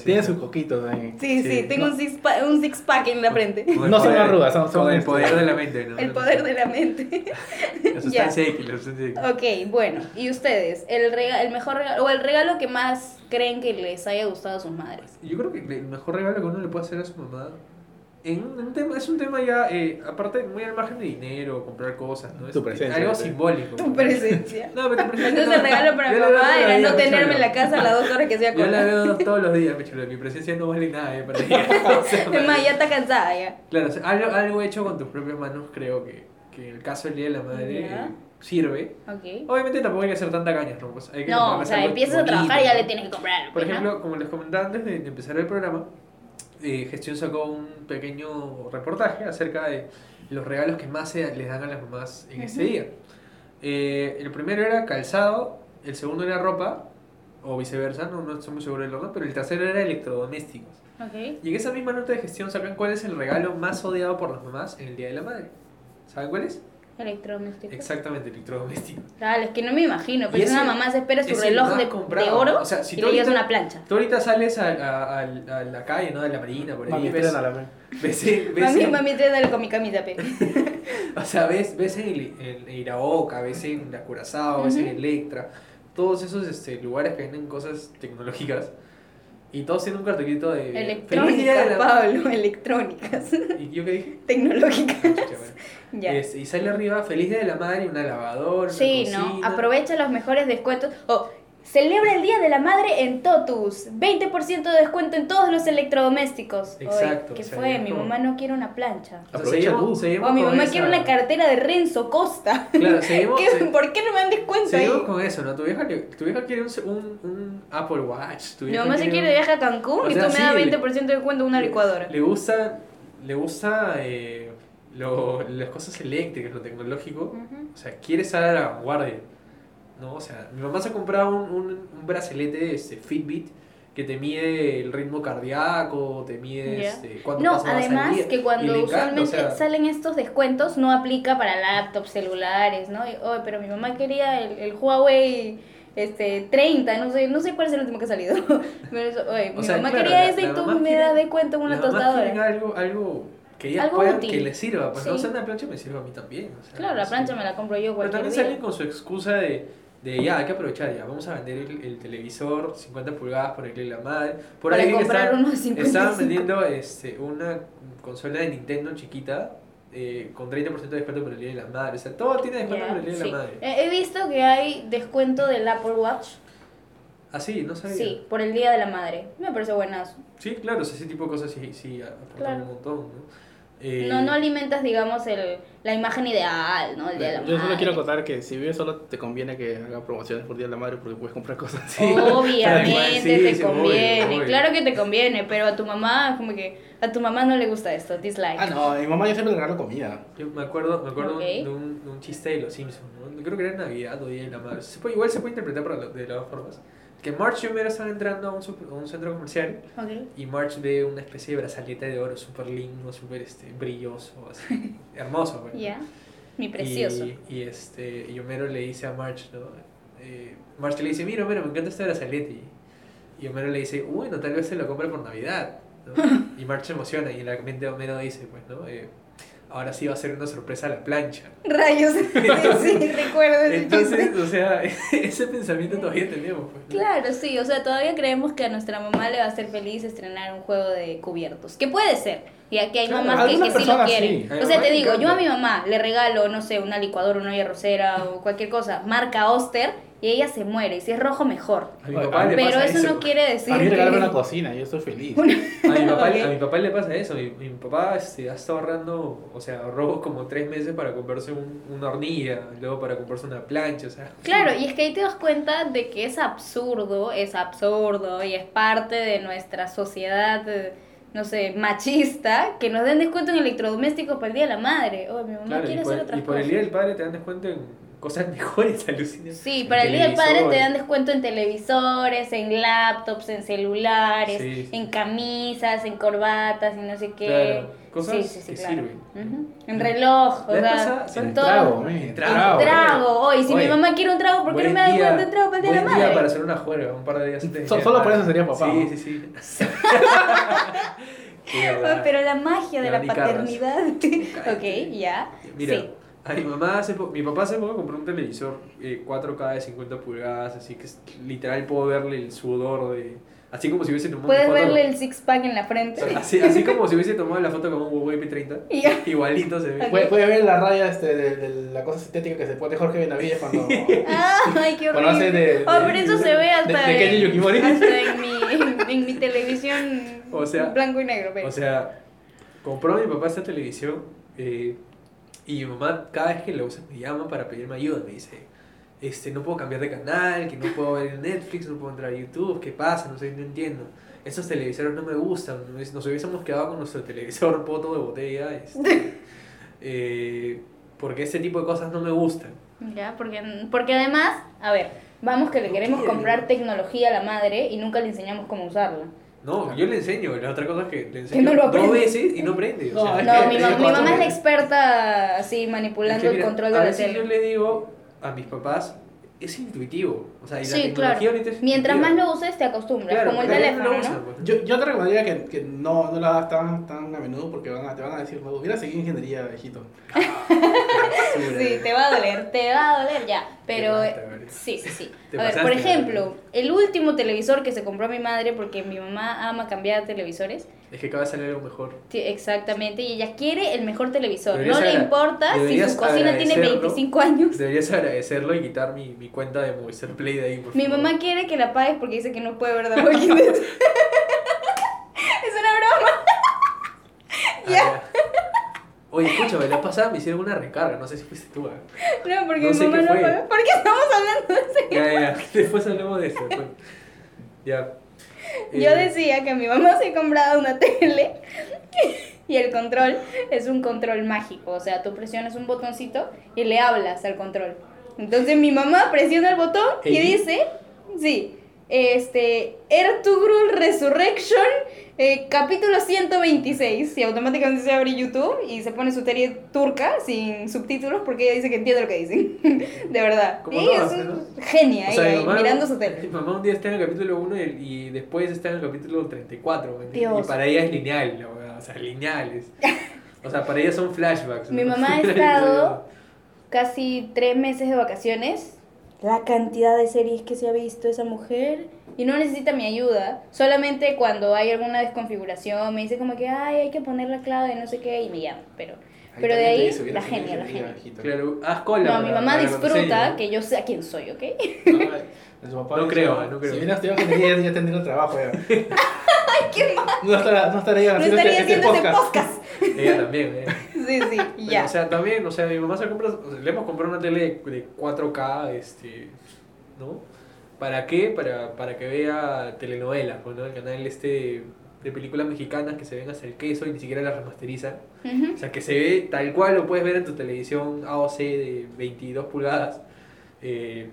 Tiene sus coquitos ahí. Sí, sí, Sí. tengo un six, pa- un six pack en la frente. No son arrugas, son- son Con el poder de la mente, ¿no? El poder de la mente. La sustancia X, la sustancia X. Ok, bueno, y ustedes, el, rega el mejor regalo, o el regalo que más creen que les haya gustado a sus madres. Yo creo que el mejor regalo que uno le puede hacer a su mamá en un tema, es un tema ya, eh, aparte, muy al margen de dinero, comprar cosas, ¿no? Es Tu presencia, algo simbólico. Tu presencia. No, pero tu presencia Entonces no. el regalo para mi mamá era no tenerme en la casa a las dos horas que hacía Yo la veo todos los días, mi presencia no vale nada, eh, para ella. O sea, Es más, ya está cansada ya. Claro, o sea, algo, algo hecho con tus propias manos creo que, que en el caso del Día de la Madre Ya. eh, sirve. Obviamente tampoco hay que hacer tanta caña, ¿no? Pues hay que No, o sea, empiezas a trabajar y ya le tienes que comprar. Por pues, ¿no? ejemplo, como les comentaba antes de, de empezar el programa, eh, Gestión sacó un pequeño reportaje acerca de los regalos que más se les dan a las mamás en ese día. Eh, el primero era calzado, el segundo era ropa, o viceversa, no, no estoy muy seguro del orden, pero el tercero era electrodomésticos. Ok. Y en esa misma nota de gestión sacan cuál es el regalo más odiado por las mamás en el Día de la Madre. ¿Saben cuál es? Electrodomésticos. Exactamente, electrodomésticos. Dale, es que no me imagino. Pero ese- una mamá se espera su reloj de, de oro O sea, si y tú le llevas ahorita- una plancha. Tú ahorita sales a, a- a- a la calle, ¿no? De la Marina, por ahí. Mami, ves, estrena la ves, ves, Mami, en- mami, te dale con mi camisa, pe. O sea, ves, ves en, el- en Iraoka, ves en la Curazao, ves en. Electra, todos esos este, lugares que venden cosas tecnológicas. Y todos tienen un cartelito de. "Feliz Día de la-". Pablo, electrónicas. ¿Y yo qué dije? Tecnológicas. Ah, chucha. Ya. Y sale arriba, feliz día de la madre, una lavadora, Sí, una ¿no? Aprovecha los mejores descuentos. O celebra el Día de la Madre en Totus. 20% de descuento en todos los electrodomésticos. Exacto, ¿Qué fue? Mi mamá no quiere una plancha. O sea, Aprovecha mi mamá esa- quiere una cartera de Renzo Costa. Claro, seguimos, ¿Qué- se- ¿Por qué no me dan descuento ahí? seguimos con eso, ¿no? Tu vieja, tu vieja quiere un, un, un Apple Watch. Tu Mi mamá se quiere un- viaje a Cancún O y tú me das le- 20% de descuento en una licuadora. Le gusta, le gusta eh, lo- las cosas eléctricas, lo tecnológico. O sea, quiere estar a la vanguardia. ¿No? O sea, mi mamá se ha comprado un, un, un bracelete este, Fitbit que te mide el ritmo cardíaco, te mide Ya. este, cuánto No, además día. que cuando le usualmente o sea, salen estos descuentos no aplica para laptops, celulares, ¿no? Y, "Oye, pero mi mamá quería el, el Huawei este, 30, no sé, no sé cuál es el último que ha salido. Pero eso, oye, mi sea, mamá claro, quería eso y tú me das de cuento en una tostadora. algo, algo que puedan, útil. que les sirva. Pues no, o Sí. sea, una plancha me sirve a mí también. o sea, Claro, la sí. plancha me la compro yo Pero cualquier también día. salen con su excusa de, de ya, hay que aprovechar, ya, vamos a vender el, el televisor 50 pulgadas por el la madre. Por Para ahí estaban- uno de 55. Estaban vendiendo este, una consola de Nintendo chiquita eh, con 30% de descuento por el Día de la Madre. O sea, todo tiene descuento Ya, por el Día de sí. la Madre. He he visto que hay descuento del Apple Watch. Ah, sí, no sabía. Sí, por el Día de la Madre. Me parece buenazo. Sí, claro, o sea, ese tipo de cosas sí, sí aportan Claro. un montón, ¿no? Eh, No, no alimentas, digamos, el, la imagen ideal, ¿no? El Día de la Yo solo Madre. quiero contar que si vives solo te conviene que haga promociones por Día de la Madre porque puedes comprar cosas. Sí. Obviamente Sí, te sí, conviene, obvio, obvio. claro que te conviene, pero a tu mamá, como que a tu mamá no le gusta esto, dislike. Ah, no, a mi mamá yo siempre le regalo comida. Yo me acuerdo, me acuerdo Ok. de, un, de un chiste de los Simpsons, ¿no? Creo que era Navidad o Día de la Madre. Se puede- igual se puede interpretar por la- de las dos formas. Que March y Homero están entrando a un, sup- a un centro comercial y March ve una especie de brazalete de oro súper lindo, súper este, brilloso, así, hermoso. pues. Ya, mi precioso. Y, y, este, y Homero le dice a March, ¿no? Eh, March le dice, mira Homero, me encanta este brazalete. Y Homero le dice, bueno, tal vez se lo compre por Navidad. ¿no? Y March se emociona y en la mente de Homero dice, pues, ¿no? Eh, ahora sí va a ser una sorpresa la plancha. Rayos, sí, recuerdo ese Entonces, chiste. o sea, ese pensamiento todavía tenemos. Pues, ¿no? Claro, sí, o sea, todavía creemos que a nuestra mamá le va a hacer feliz estrenar un juego de cubiertos. Que puede ser, ya que hay Claro, mamás que, sí lo quieren. sí. A O sea, te digo, yo a mi mamá le regalo, no sé, una licuadora, una olla rosera o cualquier cosa, marca Oster, y ella se muere. Y si es rojo, mejor. A mi Oye, papá le Pero pasa eso, no quiere decir A mí que... regálame una cocina, yo estoy feliz. A mi, papá, a mi papá le pasa eso. Mi, mi papá este, ha estado ahorrando, o sea, ahorró como tres meses para comprarse un, una hornilla, luego para comprarse una plancha, o sea. Claro, y es que ahí te das cuenta de que es absurdo, es absurdo y es parte de nuestra sociedad, no sé, machista, que nos den descuento en electrodomésticos para el Día de la Madre. Oh, mi mamá Claro, quiere por, hacer otras y por el cosas. Día del Padre te dan descuento en cosas mejores, alucinas. Sí, para el Día del Padre te dan descuento en televisores, en laptops, en celulares, Sí, sí. en camisas, en corbatas y no sé qué. Claro, cosas sí, sí, sí, que claro. sirven. En reloj, o sea, En todo. trago, En en trago. trago. Trago, oye, si mi mamá quiere un trago, ¿por qué no me da día- descuento en trago para el Día de la buen día Madre? para hacer una juerga, un par de días antes. So- solo por eso sería papá, Sí, sí, sí. Pero la magia de la paternidad. ok, ya. Mira, Sí. A mi mamá hace mi papá hace poco compró un televisor eh, 4K de 50 pulgadas, así que es- literal puedo verle el sudor de... Así como si hubiese tomado Puedes una foto... verle el six pack en la frente. Así, así como si hubiese tomado la foto con un Huawei P30. Ya. Igualito se ve. Puede, puede ver la raya este, de, de la cosa sintética que se pone Jorge Benavides cuando, Ay, qué cuando hace horrible. de, Oh, pero eso se ve hasta, de, de en, Yukimori. hasta en, mi, en, en mi televisión O sea- blanco y negro. pero- O sea, compró mi papá esta televisión eh, y mi mamá cada vez que la usa me llama para pedirme ayuda. Me dice, este, no puedo cambiar de canal, que no puedo ver Netflix, no puedo entrar a YouTube, ¿qué pasa? No sé, no entiendo. Esos televisores no me gustan. Nos nos hubiésemos quedado con nuestro televisor poto de botella. este, eh, porque ese tipo de cosas no me gustan. Ya, porque, porque además, a ver, vamos que le No queremos quiere. comprar tecnología a la madre y nunca le enseñamos cómo usarla. No, yo le enseño. La otra cosa es que le enseño no lo dos veces y no prende. O No, sea, es No, mi, ma- mamá es la experta así manipulando Es que, mira, el control de la veces yo tele. le digo a mis papás, es intuitivo. O sea, y la Sí, tecnología claro. ahorita es Mientras más lo uses, te acostumbras, Claro, como el teléfono, lo ¿no? pues. Yo, yo te recomendaría que, que no, no la hagas tan, tan a menudo porque van a, te van a decir, no, hubiera seguido ingeniería, viejito. Sí, te va a doler, te va a doler ya. Pero sí, sí, sí. A ver, por ejemplo, el último televisor que se compró mi madre, porque mi mamá ama cambiar televisores. Es que acaba de salir algo mejor. Sí, exactamente, y ella quiere el mejor televisor. Deberías no le importa si su cocina tiene agradecerlo. 25 años. Deberías agradecerlo y quitar mi, mi cuenta de Movistar Play de ahí, por Mi favor. mamá quiere que la pagues porque dice que no puede ver The Walking Dead. es una broma. Ah, ya. Oye, escúchame, la pasada me hicieron una recarga, no sé si fuiste tú. ¿eh? No, porque No mi mamá no fue. ¿Por qué estamos hablando de eso? Ya, ya, ya. Después hablamos de esto. después. Ya. Yo Eh, decía que mi mamá se compraba una tele y el control es un control mágico. O sea, tú presionas un botoncito y le hablas al control. Entonces mi mamá presiona el botón y dice, sí, este, Ertugrul Resurrection, eh, capítulo 126. Y automáticamente se abre YouTube y se pone su serie turca sin subtítulos porque ella dice que entiende lo que dicen. de verdad. Como y es ¿no? un genia O sea, ella mi ahí, mamá- mirando su Mi tele. mamá un día está en el capítulo 1 y, y después está en el capítulo 34. ¿me entiendes? Dios. Y para ella es lineal, la verdad. O sea, lineales. O sea, para ella son flashbacks. Mi ¿no? mamá ha estado casi tres meses de vacaciones. La cantidad de series que se ha visto esa mujer. Y no necesita mi ayuda. Solamente cuando hay alguna desconfiguración me dice como que, ay, hay que poner la clave de no sé qué y me llama. Pero, pero de ahí, dice, la genia, la genia. Claro, haz cola. No, para- mi mamá disfruta que yo sé a quién soy, ¿ok? Ay, su papá No dice, creo, no creo. Si hubiera estudiado ingeniería ya tendría un trabajo ya. Ay, qué mal. No estaría, no estaría No haciendo estaría este, este haciendo ese podcast. Ella también, ¿eh? Sí, sí, ya. O sea, también, o sea, mi mamá se compra, o sea, le hemos comprado una tele de, de 4K, este, ¿no? ¿Para qué? Para, para que vea telenovelas, pues, ¿no? El canal este de películas mexicanas que se ven hasta el queso y ni siquiera las remasterizan. Ujú. O sea, que se ve tal cual lo puedes ver en tu televisión AOC de 22 pulgadas. eh,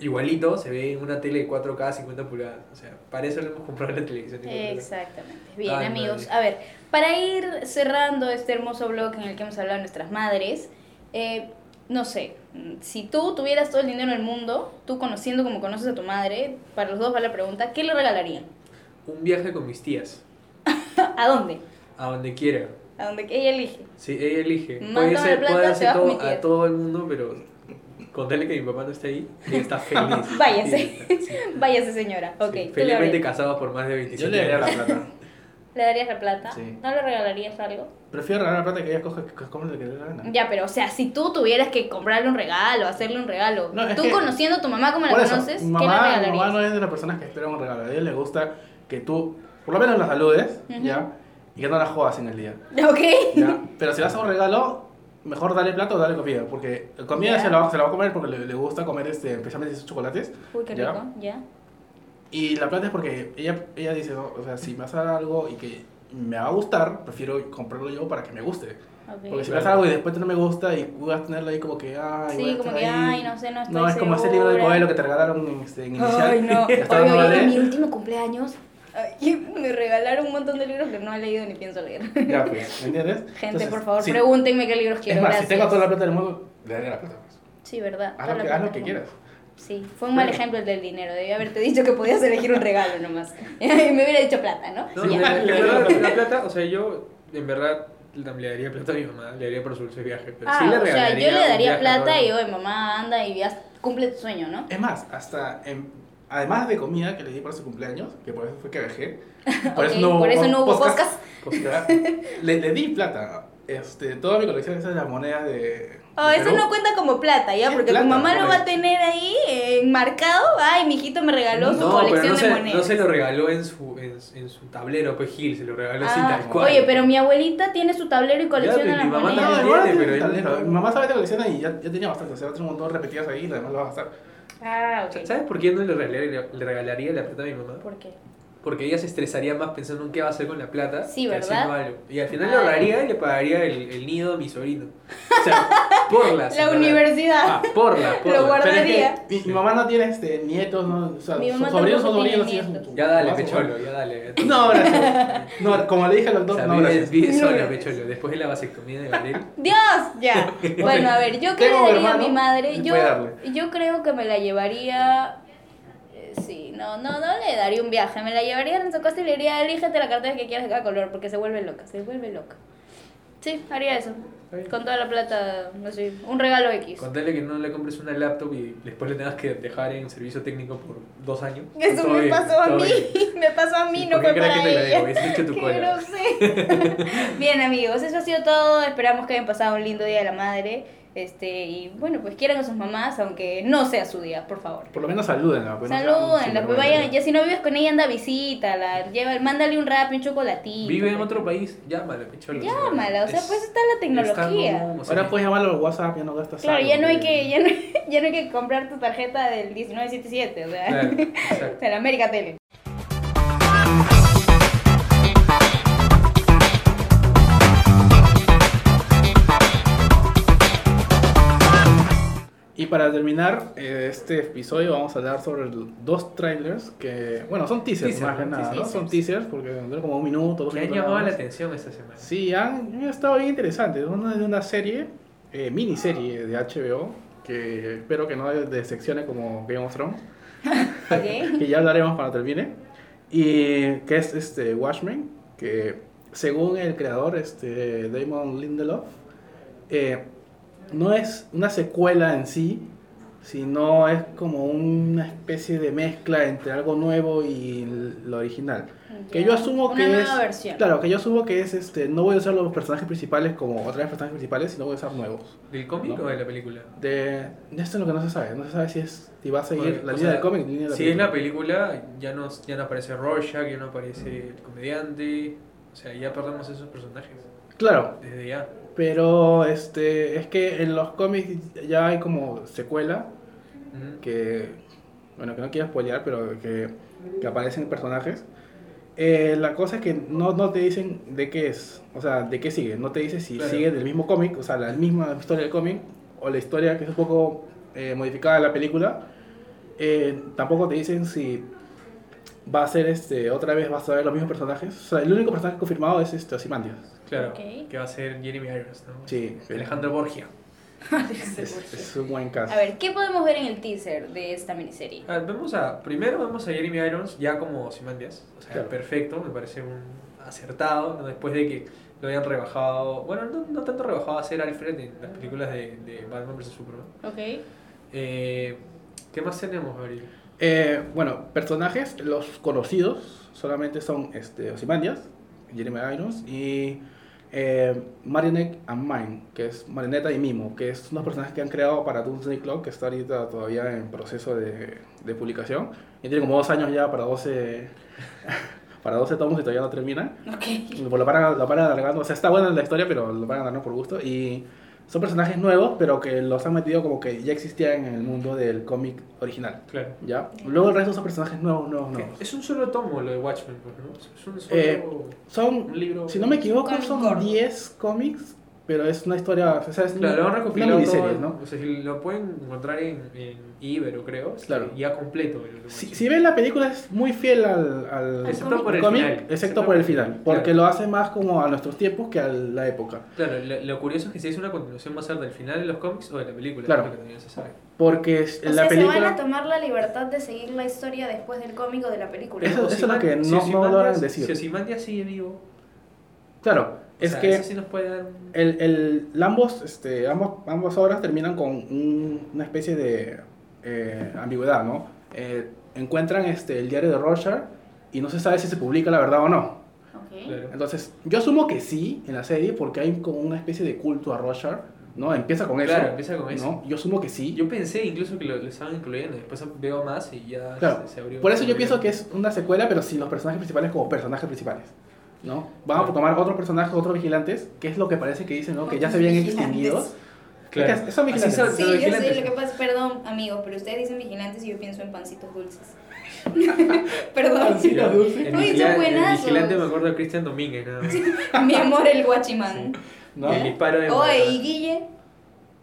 igualito, se ve en una tele de 4K 50 pulgadas. O sea, para eso le hemos comprado la televisión. de 4K. Exactamente. Bien, Ay, amigos. madre. A ver, para ir cerrando este hermoso blog en el que hemos hablado de nuestras madres, eh, no sé, si tú tuvieras todo el dinero del mundo, tú conociendo como conoces a tu madre, para los dos va la pregunta, ¿qué le regalarían? Un viaje con mis tías, ¿A dónde? a donde quiera. A donde ella elige. Sí, ella elige. Mándame Puede ser, plata, puede hacer todo, a todo el mundo, pero contarle que mi papá no está ahí, ella está feliz. Váyase. Sí, sí. Váyase, señora. Ok. Sí, ¿tú le felizmente casados por más de 25 Yo le daría la años. plata. ¿Le darías la plata? Sí. ¿No le regalarías algo? Prefiero regalar la plata que ella coge que come lo que le dé la gana. Ya, pero o sea, si tú tuvieras que comprarle un regalo, hacerle un regalo, No, tú conociendo a tu mamá como la eso, conoces, mi ¿qué le mamá, mi regalarías? mamá no es de las personas que esperan un regalo. A ella le gusta que tú, por lo menos la saludes, Ujú. ¿ya? Y que no la jodas en el día. Ok. ¿ya? Pero si le haces un regalo, mejor dale plato o dale comida. Porque comida Ya. se, la, va- se la va a comer porque le, le gusta comer este, especialmente esos chocolates. Uy, qué rico, ya. Y la plata es porque ella, ella dice, ¿no? o sea, si me vas a dar algo y que me va a gustar, prefiero comprarlo yo para que me guste. Ok. Porque si me das algo y después no me gusta y vas a tenerlo ahí como que, ay, voy Sí, a como que, ahí. ay, no sé, no estoy No, es como ese libro de segura. Coelho que te regalaron en, este, en inicial. Ay, no. Oye, oye, en mi último cumpleaños me regalaron un montón de libros que no he leído ni pienso leer. Ya, pues, ¿me entiendes? Gente, Entonces, por favor, si- pregúntenme qué libros quiero. Es más, gracias. si tengo toda la plata del mundo, le daré la plata. pues. Sí, verdad. Haz lo que, haz lo que quieras. Sí, fue un mal ejemplo el del dinero. Debí haberte dicho que podías elegir un regalo nomás. Y me hubiera dicho plata, ¿no? La, plata, o sea, yo en verdad le daría plata a mi mamá, le daría por su dulce viaje. Pero Ah, sí le o sea, regalaría yo le daría plata y, oye, mamá, anda y ya cumple tu sueño, ¿no? Es más, hasta en- además de comida que le di para su cumpleaños, que por eso fue que dejé, por eso no hubo, por eso no hubo podcast, podcast, le, le di plata. Este, toda mi colección esas de las monedas de. Oh, de eso Perú. no cuenta como plata, ¿ya? Porque plata, tu mamá lo va a tener ahí eh, enmarcado. Ay, mi hijito me regaló su No, pero colección no de se, monedas. no se lo regaló en su, en, en su tablero, pues Gil, se lo regaló así Ah, tal cual. oye, pero mi abuelita tiene su tablero y colecciona pero las mi mamá No, monedas. también igual tiene, tiene pero él tablero. no. Mi mamá sabe de colección y ya, ya tenía bastante. O sea, un montón repetidas ahí y además lo va a gastar. Ah, ok. ¿Sabes por qué no le regalaría, le regalaría la plata a mi mamá? ¿Por qué? Porque ella se estresaría más pensando en qué va a hacer con la plata Sí, que ¿verdad? haciendo algo. Y al final le ahorraría y le pagaría el, el nido a mi sobrino. O sea, por la La universidad. Ah, por la, por Lo la. guarda- Pero es que Guardaría. mi, mi mamá no tiene este, nietos, ¿no? O sea, Mi sus mamá sobrinos son sobrinos. Ya dale, pecholo, ya dale. No, gracias. No, como le dije al O doctor, sea, no, gracias. vive No, sola, pecholo. Después de la vasectomía de Valeria. Dios, ya. Bueno, a ver, yo qué le daría a mi madre. Yo, yo creo que me la llevaría. No, no, no le daría un viaje. Me la llevaría en su casa y le diría, elígete la cartera que quieras de cada color, porque se vuelve loca, se vuelve loca. Sí, haría eso. Con toda la plata, no sé, un regalo X. Contale que no le compres una laptop y después le tengas que dejar en servicio técnico por dos años. Eso Todo me bien, pasó a mí, bien. me pasó a mí, Sí, no ¿por qué fue para que te la ella. tu cola. grosero. Bien amigos, eso ha sido todo. Esperamos que hayan pasado un lindo día de la madre. Este, y bueno, pues quieran a sus mamás, aunque no sea su día, por favor. Por lo menos salúdenla. pues, Salúdenla, pues vayan, ya si no vives con ella, anda visítala, lleva, mándale un rap, un chocolatito. Vive en otro país, llámala, pecholo. Llámala, o sea, Es- pues está la tecnología. está no- o sea, Ahora puedes llamarlo al WhatsApp, ya no gastas Claro, algo, ya no hay que, ya no, ya no hay que comprar tu tarjeta del 1977, o sea, Claro, exacto. de la América Tele. Y para terminar eh, este episodio vamos a hablar sobre dos trailers que, bueno, son teasers Teaser, más que ¿no? nada, ¿no? Teasers. Son teasers porque duran como un minuto, dos Que han minutos. llamado la atención esta semana. Sí, han, han estado bien interesantes. Uno es de una serie, eh, miniserie de HBO, que espero que no decepcione como Game of Thrones, que ya hablaremos cuando termine. Y que es este Watchmen, que según el creador, este Damon Lindelof, eh, no es una secuela en sí, sino es como una especie de mezcla entre algo nuevo y lo original. Que yo asumo Una que nueva es. versión. Claro, que yo asumo que es este. No voy a usar los personajes principales como otra vez personajes principales, sino voy a usar nuevos. ¿Del cómic No. o de la película? De, esto es lo que no se sabe. No se sabe si es si va a seguir Bueno, la línea sea, del cómic, línea de la Si es película. la película, ya no, ya no aparece Rorschach, ya no aparece el comediante. O sea, ya perdemos esos personajes. Claro, Desde ya. Pero este es que en los cómics ya hay como secuela Ujú. que bueno que no quiero spoilear, pero que, que aparecen personajes. Eh, la cosa es que no, no te dicen de qué es, o sea, de qué sigue. No te dice si Claro. sigue del mismo cómic, o sea, la misma historia del cómic, o la historia que es un poco eh, modificada de la película. Eh, tampoco te dicen si va a ser este, otra vez vas a ver los mismos personajes. O sea, el único personaje confirmado es este Ozymandias. Claro, que va a ser Jeremy Irons, ¿no? Sí, Alejandro Borgia. es, es un buen caso. A ver, ¿qué podemos ver en el teaser de esta miniserie? Ah, vamos a, primero vamos a Jeremy Irons ya como Ozymandias. O sea, Claro. perfecto, me parece un acertado, ¿no? después de que lo hayan rebajado, bueno, no, no tanto rebajado a ser Alfred en las películas de, de Batman vs. Superman. Ok. Eh, ¿Qué más tenemos, Gabriel? Eh, bueno, personajes, los conocidos solamente son este, Ozymandias, Jeremy Irons y eh, Marionette and Mime, que es Marioneta y Mimo, que es unos personajes que han creado para Doomsday Clock, que está ahorita todavía en proceso de, de publicación. Y tiene como dos años ya para 12, para 12 tomos y todavía no termina. Ok. Lo paran, lo paran alargando, o sea, está buena la historia, pero lo paran alargando por gusto. Y son personajes nuevos, pero que los han metido como que ya existían en el mundo del cómic original. Claro. ¿Ya? Luego el resto son personajes nuevos, nuevos, nuevos. Es un solo tomo lo de Watchmen, pues, ¿no? Es un solo Eh, Son, un libro. si no me equivoco, son corto. 10 cómics, pero es una historia, o sea, es Claro, lo han una, una recopilado miniserie, todo, ¿no? O sea, si lo pueden encontrar en, en Ibero, creo. este, Claro. Ya completo. Si, si ven la película es muy fiel al, al Excepto por el cómic, final. excepto por el final, porque Claro. lo hace más como a nuestros tiempos que a la época. Claro, lo, lo curioso es que si es una continuación más tarde del final de los cómics o de la película. Claro. lo que se sabe. Porque es- O en sea, la se van a película... tomar la libertad de seguir la historia después del cómic o de la película. Eso- eso es lo que no- si no logran decir. Si Ozymandias sigue vivo, Claro, es sea, que... eso sí nos puede dar un... El, el, ambos, este, ambos, ambas obras terminan con un- una especie de eh, ambigüedad, ¿no? Eh, encuentran este, el diario de Rorschach y no se sabe si se publica la verdad o no. Ok. Claro. Entonces, yo asumo que sí en la serie porque hay como una especie de culto a Rorschach, ¿no? Empieza con eso. Claro, empieza con eso. ¿no? Yo asumo que sí. Yo pensé incluso que lo, lo estaban incluyendo, después veo más y ya Claro, se, se abrió. Por eso yo pienso que es una secuela, pero sin los personajes principales como personajes principales. ¿No? Van a tomar otros personajes, otros vigilantes, que es lo que parece que dicen, ¿no? Que ya se habían Vigilantes. extinguido. Claro. Es que son Así vigilantes. son, Sí, los yo sé, vigilantes. lo que pasa, perdón, amigos, pero ustedes dicen vigilantes y yo pienso en pancitos dulces. perdón. Pancitos dulces. Vigila- son el buenazos. vigilante me acuerdo de Cristian Domínguez, nada más. Mi amor, el guachimán. ¿no? El disparo de. Oye, y Guille,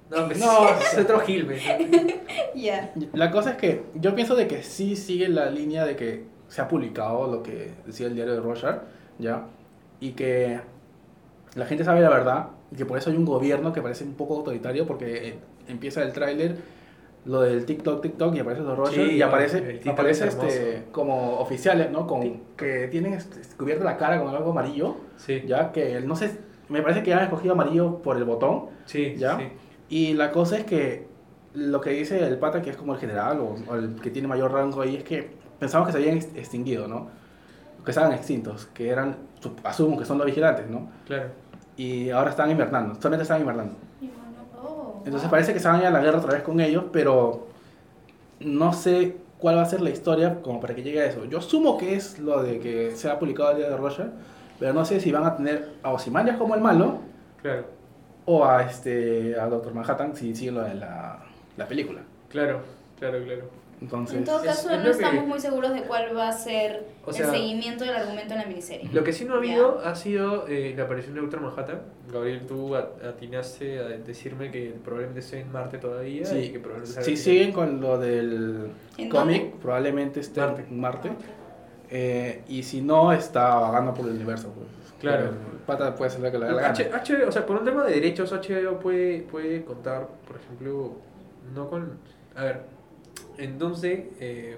No, pues, No. es otro Gil, ya. La cosa es que yo pienso de que sí sigue la línea de que se ha publicado lo que decía el diario de Rorschach, ¿ya? Y que la gente sabe la verdad y que por eso hay un gobierno que parece un poco autoritario porque eh, empieza el tráiler lo del TikTok, TikTok y aparece los Sí, y aparece, TikTok aparece es este, como oficiales, ¿no? Con, Sí. que tienen este, cubierta la cara con algo amarillo, Sí, ¿ya? Que no sé, me parece que han escogido amarillo por el botón. sí, ¿Ya? Y la cosa es que lo que dice el pata, que es como el general o, o el que tiene mayor rango ahí, es que pensamos que se habían ex- extinguido, ¿no? Que estaban extintos, que eran, asumo que son los vigilantes, ¿no? Claro. Y ahora están invernando, solamente están invernando. Oh, Entonces parece que se van a ir a la guerra otra vez con ellos, pero no sé cuál va a ser la historia como para que llegue a eso. Yo asumo que es lo de que se ha publicado el día de Roger, pero no sé si van a tener a Ozymandias como el malo Claro, o a este a Doctor Manhattan si siguen lo de la, la película. claro, claro, claro. Entonces, En todo caso, es no lo que- estamos muy seguros de cuál va a ser O sea- el seguimiento del argumento en la miniserie. Lo que sí no ha habido ha sido eh, la aparición de Doctor Manhattan. Gabriel, tú a- atinaste a decirme que probablemente esté en Marte todavía. y sí, que probablemente en- siguen con lo del ¿En cómic, dónde? probablemente esté Marte. en Marte. Ok. Eh, y si no, está vagando por el universo. Pues. Claro. Pata puede ser la que la gana. H- HBO, o sea, por un tema de derechos, HBO puede, puede contar, por ejemplo, no con... A ver, en Doomsday eh,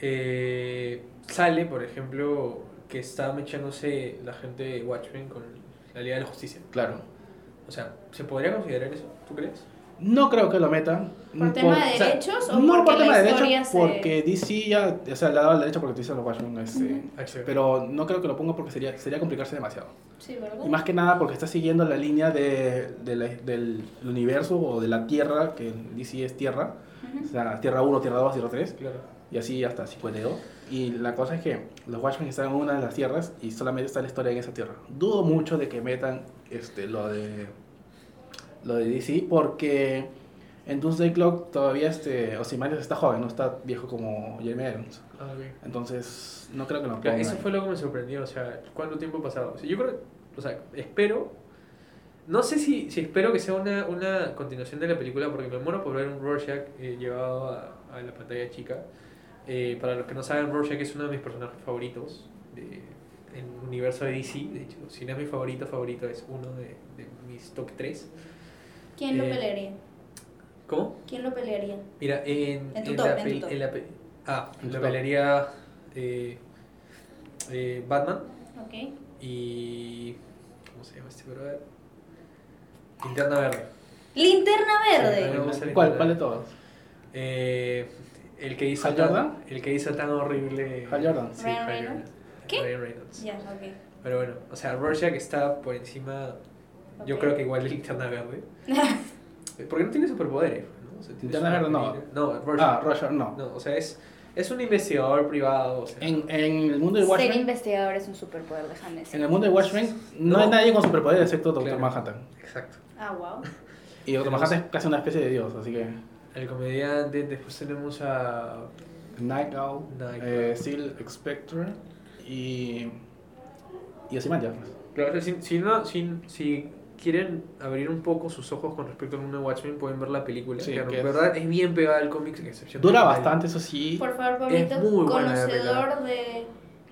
eh, sale, por ejemplo, que está mechándose la gente de Watchmen con la Liga de la Justicia. Claro. O sea, ¿se podría considerar eso? ¿Tú crees? No creo que lo metan. ¿Por tema de o sea, derechos o no porque por tema la de historia derechos, se- porque DC ya, o sea, le ha dado el derecho porque utiliza los Watchmen, este, HBO. pero no creo que lo ponga porque sería, sería complicarse demasiado. Sí, ¿verdad? Y más que nada porque está siguiendo la línea de, de la- del universo o de la Tierra, que DC es Tierra, O sea, Tierra 1, Tierra 2, Tierra 3, Claro. y así hasta 52. Y la cosa es que los Watchmen están en una de las tierras y solamente está la historia en esa tierra. Dudo mucho de que metan este, lo de lo de DC porque en Doomsday Clock todavía este, Ozymandias está joven, no está viejo como Jeremy Irons. Ah, ok. Entonces, no creo que lo Claro, pongan. eso fue lo que me sorprendió, o sea, ¿cuánto tiempo ha pasado? O sea, yo creo, o sea, espero, no sé si, si espero que sea una, una continuación de la película, porque me muero por ver un Rorschach eh, llevado a, a la pantalla chica. Eh, para los que no saben, Rorschach es uno de mis personajes favoritos de, en el universo de DC, de hecho, si no es mi favorito, favorito es uno de, de mis top 3. ¿Quién lo Eh, pelearía? ¿Cómo? ¿Quién lo pelearía? Mira, en, En tu en top, la, en tu top. en la pe- Ah, En la top. pelearía eh, eh, Batman. Ok. Y. ¿Cómo se llama este brother? Linterna Verde. Linterna Sí, Verde. gusta ¿Cuál, cuál de todos? Eh, el que hizo ¿Hal tan, Jordan? El que hizo tan horrible. Hal Jordan. Sí, Ryan Reynolds. Jordan. ¿Qué? Ryan Reynolds. Ya, ok. Pero bueno, o sea, Rorschach está por encima. Yo creo que igual de Linterna Verde. Porque no tiene superpoderes, ¿no? O sea, tiene Linterna Verde no. superpoderes. No, Rorschach. Ah, Roger, no. No, o sea, es, es un investigador privado. O sea, En, en el mundo de Ser Watchmen, investigador es un superpoder, déjame decir. en el mundo de Watchmen no, No. hay nadie con superpoder excepto Doctor Claro. Manhattan. Exacto. Ah, wow. Y Tenemos- Manhattan es casi una especie de dios, así que El comediante, después tenemos a. Night Owl, Night eh, Owl. Seal Spectre y y Ozymandias. pues. Claro, si, si, no, si, si quieren abrir un poco sus ojos con respecto al mundo de Watchmen, pueden ver la película. Sí, que es- verdad es bien pegada al cómic, excepción Dura bastante, eso sí. Por favor, Pablito, muy la conocedor de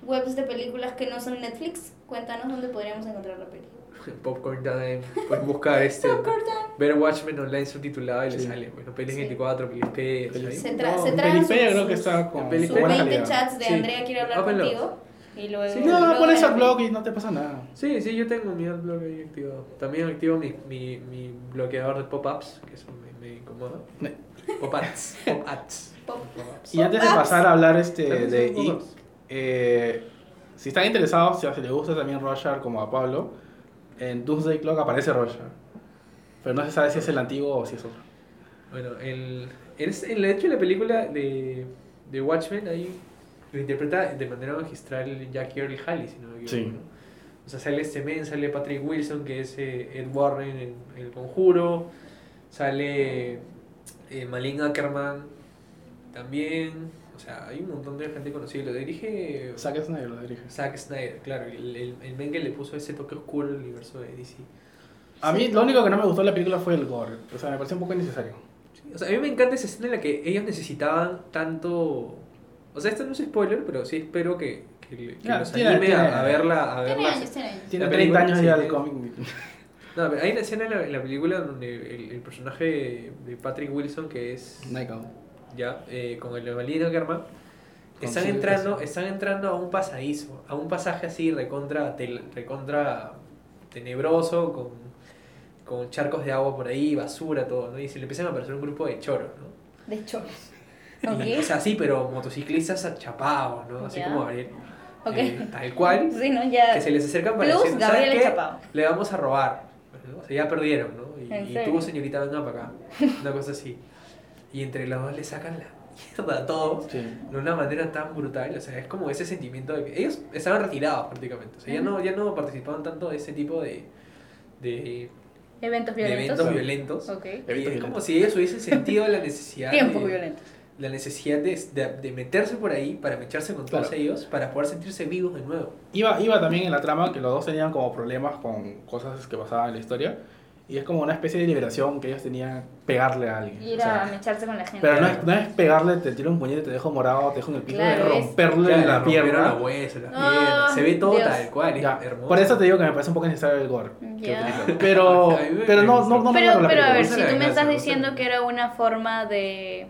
webs de películas que no son Netflix, cuéntanos dónde podríamos encontrar la película. Popcorn Time. Pueden buscar este. Popcorn Time. ver Watchmen online subtitulado y le Sí. sale. Bueno, Pelis Sí. 24, Pelis P. Se, tra No, se traen creo que está con Peripedia. sus buena 20 calidad. chats de Sí. Andrea quiere hablar Ópenlo. contigo. Y luego. Sí. No, luego pones al blog y no te pasa nada. Sí, sí, yo tengo mi adblock ahí activado. También activo mi, mi, mi bloqueador de pop-ups, que eso me, me incomoda. Pop-ups. Pop-ups. Pop-. Y antes de pasar a hablar este de pop-ups. eh, si están interesados, si les gusta también Roger como a Pablo, en Doomsday Clock aparece Roger. Pero no se sabe si es el antiguo o si es otro. Bueno, el, es, el hecho de la película de, de Watchmen ahí lo interpreta de manera magistral Jackie Earl Haley, si no me equivoco. Sí. ¿no? O sea, sale este men, sale Patrick Wilson, que es eh, Ed Warren en, en El Conjuro, sale eh, Malin Ackerman también, o sea, hay un montón de gente conocida. Lo dirige Zack Snyder lo dirige. Zack Snyder, claro, el, el, el le puso ese toque oscuro al universo de DC. A mí lo único que no me gustó de la película fue el gore. O sea, me pareció un poco innecesario. Sí, O sea, a mí me encanta esa escena en la que ellos necesitaban tanto... O sea, esto no es spoiler, pero sí espero que, que, tiene- anime tiene- a, a verla. A Tiene verla. años, tiene años. Tiene La 30 película, años ya tiene- cómic. No, pero hay una escena en la, en la película donde el, el personaje de, de Patrick Wilson, que es Owl. Ya eh, con el Malino Germán, Con están entrando, están entrando a un pasadizo, a un pasaje así recontra, tel- recontra tenebroso, con, con charcos de agua por ahí, basura, todo, ¿no? Y se le empiezan a aparecer un grupo de choros, ¿no? De choros. Y, Ok. o sea, sí, pero motociclistas chapados, ¿no? Así Ya. como Gabriel. Ok. Eh, tal cual. Sí, ¿no? Ya. Que se les acercan para Plus decir, ¿sabes Gabriel? Chapao. Le vamos a robar. ¿no? O sea, ya perdieron, ¿no? Y, ¿En y tú, señorita, venga para acá. Una cosa así. Y entre los dos le sacan la mierda a todos Sí. de una manera tan brutal. O sea, es como ese sentimiento de que ellos estaban retirados prácticamente. O sea, ya no, ya no participaban tanto de ese tipo de, de, Eventos de violentos. eventos violentos. Ok. Y Eventos es como violentos. si ellos hubiesen sentido la necesidad Tiempos de, violentos. la necesidad de, de, de meterse por ahí para mecharse con todos Claro. ellos para poder sentirse vivos de nuevo. Iba, iba también en la trama que los dos tenían como problemas con cosas que pasaban en la historia. Y es como una especie de liberación que ellos tenían pegarle a alguien. Ir o sea, a mecharse con la gente. pero no es, no es pegarle, te tiro un puñete, te dejo morado, te dejo en el piso, Claro, es romperle Claro, la pierna. la huesa. Se ve todo Dios. tal cual, es Ya, hermoso. Por eso te digo que me parece un poco necesario el gore. Pero, pero no, no, no me pero, pero a ver, si tú me estás diciendo que era una forma de...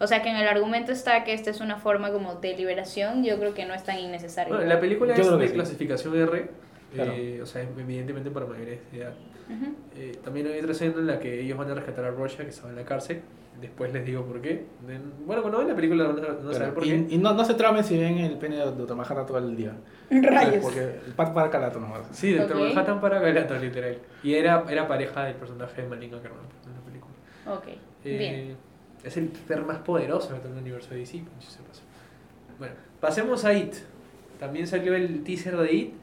O sea, que en el argumento está que esta es una forma como de liberación, yo creo que no es tan innecesario. Bueno, la película Yo es de sí. clasificación R, Claro. eh, o sea, evidentemente para mayores de edad. Ujú. Eh, también hay otra escena en la que ellos van a rescatar a Rocha que estaba en la cárcel. Después les digo por qué. En- Bueno, cuando ven la película van a, van a saber Claro, por qué. y, y no, no se tramen si ven el pene de Dr. Manhattan todo el día. Rayos. Porque el pat para calato nomás. Sí, de Ok. Manhattan para Galato, literal. Y era, era pareja del personaje de Malin Ackerman en la película. Ok, Eh, bien. Es el ser más poderoso de todo el universo de DC. Bueno, pasemos a It. También salió el teaser de It.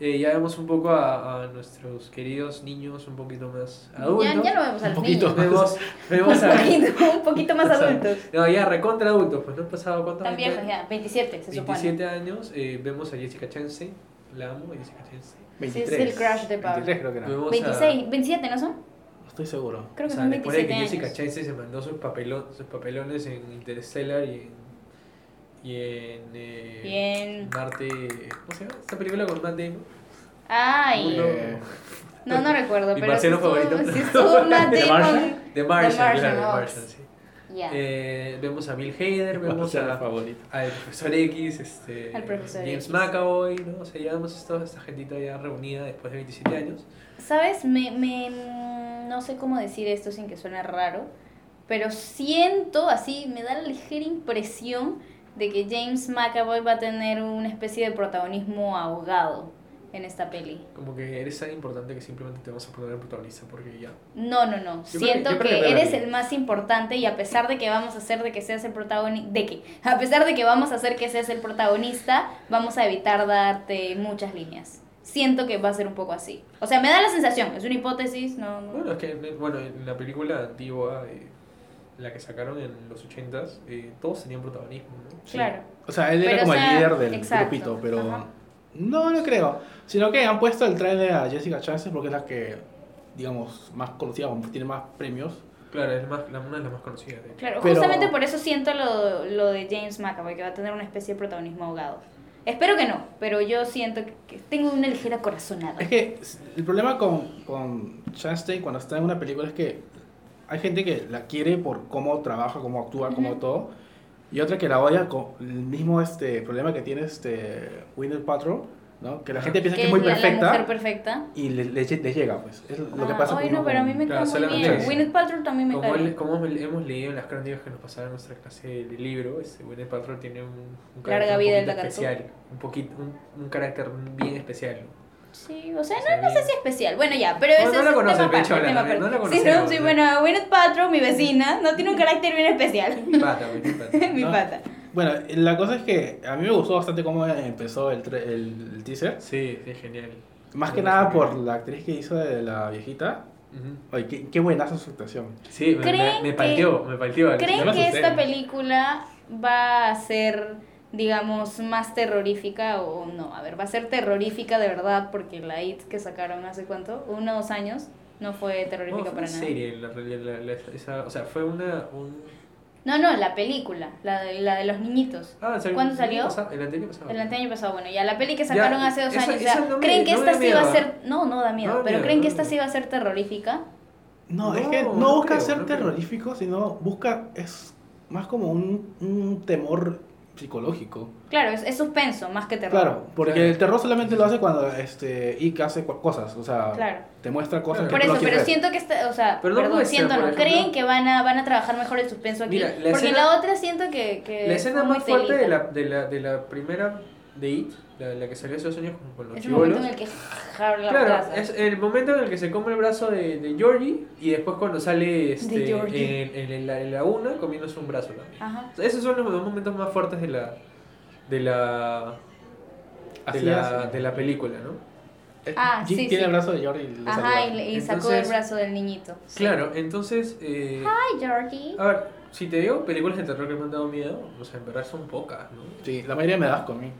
Eh, ya vemos un poco a, a nuestros queridos niños un poquito más adultos. Ya, ya no vemos a los Un poquito. niños. Vemos, vemos Un a... poquito, un poquito más O adultos. No, ya recontra adultos, pues no han pasado cuántos Están años? viejos ya, 27 se supone. 27 años. eh, vemos a Jessica Chastain. La amo, a Jessica Chastain. 23. Sí, es el crush de Pablo. 23 creo que era. Vemos a- 26, 27, ¿no son? Estoy seguro. Creo o que sea, son después de 27 que años. Jessica Chastain se mandó sus, papelón, sus papelones en Interstellar y en. Y en. eh, Y en- Marte. ¿Cómo se llama? Esta película con Matt Damon. Ay, no, no recuerdo, Mi pero si marciano favorito. si estuvo Matt ¿The Damon. Martian? The Martian, Martian, claro, The. Martian, sí. Eh, vemos a Bill Hader, vemos a, al profesor X, este, Al profesor James X. McAvoy, ¿no? O sea, ya vemos toda esta gentita ya reunida después de 27 años. ¿Sabes? Me, me, no sé cómo decir esto sin que suene raro, pero siento, así, me da la ligera impresión de que James McAvoy va a tener una especie de protagonismo ahogado en esta peli. Como que eres tan importante que simplemente te vamos a poner el protagonista porque ya. No, no, no. Yo Siento que, creo que eres el más importante y a pesar de que vamos a hacer de que seas el protagonista, de que, a pesar de que vamos a hacer que seas el protagonista, vamos a evitar darte muchas líneas. Siento que va a ser un poco así. O sea, me da la sensación, es una hipótesis, no, no. Bueno, es que bueno, en la película antigua, eh, la que sacaron en los 80s, eh, todos tenían protagonismo, ¿no? Sí. Claro. O sea, él era Pero, como o sea, el líder del exacto, grupito, pero ajá. no, no creo. Sino que han puesto el trailer a Jessica Chastain porque es la que, digamos, más conocida, como tiene más premios. Claro, es más, la, una de las más conocidas, de. Claro, Pero- justamente por eso siento lo, lo de James McAvoy, que va a tener una especie de protagonismo ahogado. Espero que no, pero yo siento que, que tengo una ligera corazonada. Es que el problema con, con Chastain cuando está en una película es que hay gente que la quiere por cómo trabaja, cómo actúa, cómo Ujú. todo. Y otra que la odia con el mismo este problema que tiene este Gwyneth Paltrow, ¿no? Que la gente piensa que, que es muy la, la perfecta mujer perfecta. y le, le- le llega, pues. Es lo que Ah, pasa ay, con no, pero a mí me Claro, cae muy solamente bien. Gwyneth Paltrow también me Como, cae como hemos, leído en las crónicas que nos pasaron en nuestra clase de libro, este Gwyneth Paltrow tiene un, un Larga carácter vida un especial, un, poquito, un, un carácter bien especial. ¿No? Sí, o sea, no, no sé si especial. Bueno, ya, pero No, ese no es la conoce, tema Pecho, aparte, la- tema no la aparte. Sí, no, sí, ¿no? bueno, Gwyneth Paltrow, mi vecina, no tiene un carácter bien especial. Pata, Gwyneth Paltrow. mi No. pata. Bueno, la cosa es que a mí me gustó bastante cómo empezó el, tre- el, el teaser. Sí, sí, genial. Más que nada por la actriz que hizo de la viejita. Ujú. Ay, qué, qué buenaza su actuación. Sí, me, me, ¿Creen me palteó, me palteó. ¿Creen que esta película va a ser, digamos, más terrorífica o no? A ver, va a ser terrorífica de verdad porque la IT que sacaron hace cuánto, uno o dos años, no fue No, terrorífica fue para una nada. serie, la, realidad, la- la- esa, o sea, fue una... Un... No, no, la película, la de, la de los niñitos. Ah, salió- ¿Cuándo el año salió? pasado, El anterior pasado. El año pasado, bueno, ya la peli que Ya, sacaron hace dos esa- años, esa ya, no me- ¿creen que no esta sí va a ser, no, no da miedo, No da pero miedo, ¿creen que esta sí va a ser terrorífica? No, es que no, no busca creo, ser no creo. terrorífico, sino busca, es más como un, un temor psicológico. Claro, es, es suspenso más que terror. Claro, porque Claro. el terror solamente lo hace cuando este Ick hace cosas, o sea, Claro. te muestra cosas Claro. que Por no eso, pero siento que esta, o sea, Pero no perdón, ser, siento, ¿no? ¿Creen que van a, van a trabajar mejor el suspenso aquí? Mira, la Porque escena- la otra siento que, que La escena muy más fuerte de la, de, la, de la primera de It, la, la que salió hace dos años con, con los Es el momento chibolos. en el que jabla la Claro, casa. es el momento en el que se come el brazo de, de Georgie y después cuando sale este, Georgie. en, en la, en la una comiéndose un brazo también. Ajá. Esos son los dos momentos más fuertes de la de la de, la, de la película, ¿no? Ah, Jim sí, tiene sí. el brazo de Jordi y Ajá, saluda. y, y sacó Entonces- el brazo del niñito. Sí. Claro, entonces eh, Hi, Georgie. a ver, si te digo películas de terror que me han dado miedo, o sea, en verdad son pocas, ¿no? Sí, la mayoría me da asco a mí.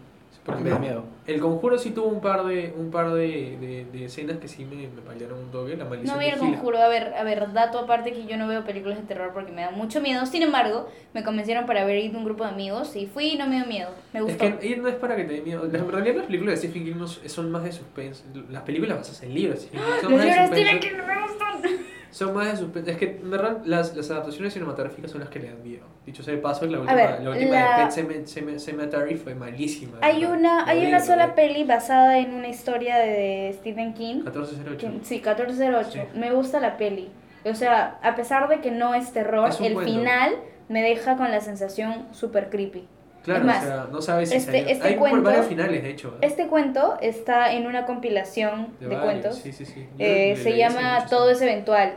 Por me da miedo. El Conjuro sí tuvo un par de un par de, de, de escenas que sí me, me paliaron un toque, la maldición No vi el conjuro, a ver, a ver, dato aparte que yo no veo películas de terror porque me da mucho miedo. Sin embargo, me convencieron para ver ir un grupo de amigos y fui y no me dio miedo. Me Es gustó. que ir no es para que te dé miedo. En realidad las películas de Stephen King no son más de suspense. Las películas basadas en libros de Stephen King son Los libros. Stephen King no me gustan. Son más de suspense. Es que en verdad las, las adaptaciones cinematográficas son las que le dan miedo. Dicho sea de paso, la última, ver, la última la- de Pet Cemetery fue malísima. Hay ¿verdad? una, hay una sola horrible. peli basada en una historia de Stephen King. 1408. que- Sí, 1408. Sí. Me gusta la peli. O sea, a pesar de que no es terror, Es el cuento. final me deja con la sensación super creepy. Claro, Es más, o sea, no sabes si este- este Hay cuento- varios finales, de hecho. ¿verdad? Este cuento está en una compilación de, cuentos. Sí, sí, sí. Yo Eh, se llama Todo es eventual.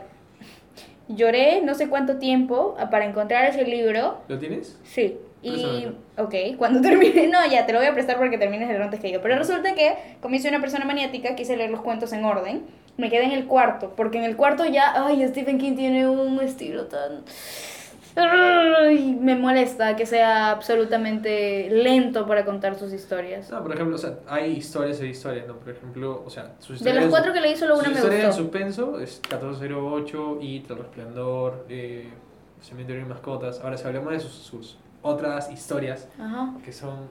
Lloré no sé cuánto tiempo para encontrar ese libro. ¿Lo tienes? Sí. Y, ok, cuando termine, no, ya te lo voy a prestar porque termines el antes que yo. Pero resulta que, como hice una persona maniática, quise leer los cuentos en orden. Me quedé en el cuarto, porque en el cuarto ya, ay, Stephen King tiene un estilo tan... Me molesta que sea absolutamente lento para contar sus historias. No, por ejemplo, o sea, hay historias e historias, ¿no? Por ejemplo, o sea, sus De historias... las cuatro que leí, solo una Su me historia de gustó. suspenso es 1408 y El Resplandor, eh, Cementerio de Mascotas. Ahora, si hablamos de sus, sus otras historias Ajá. que son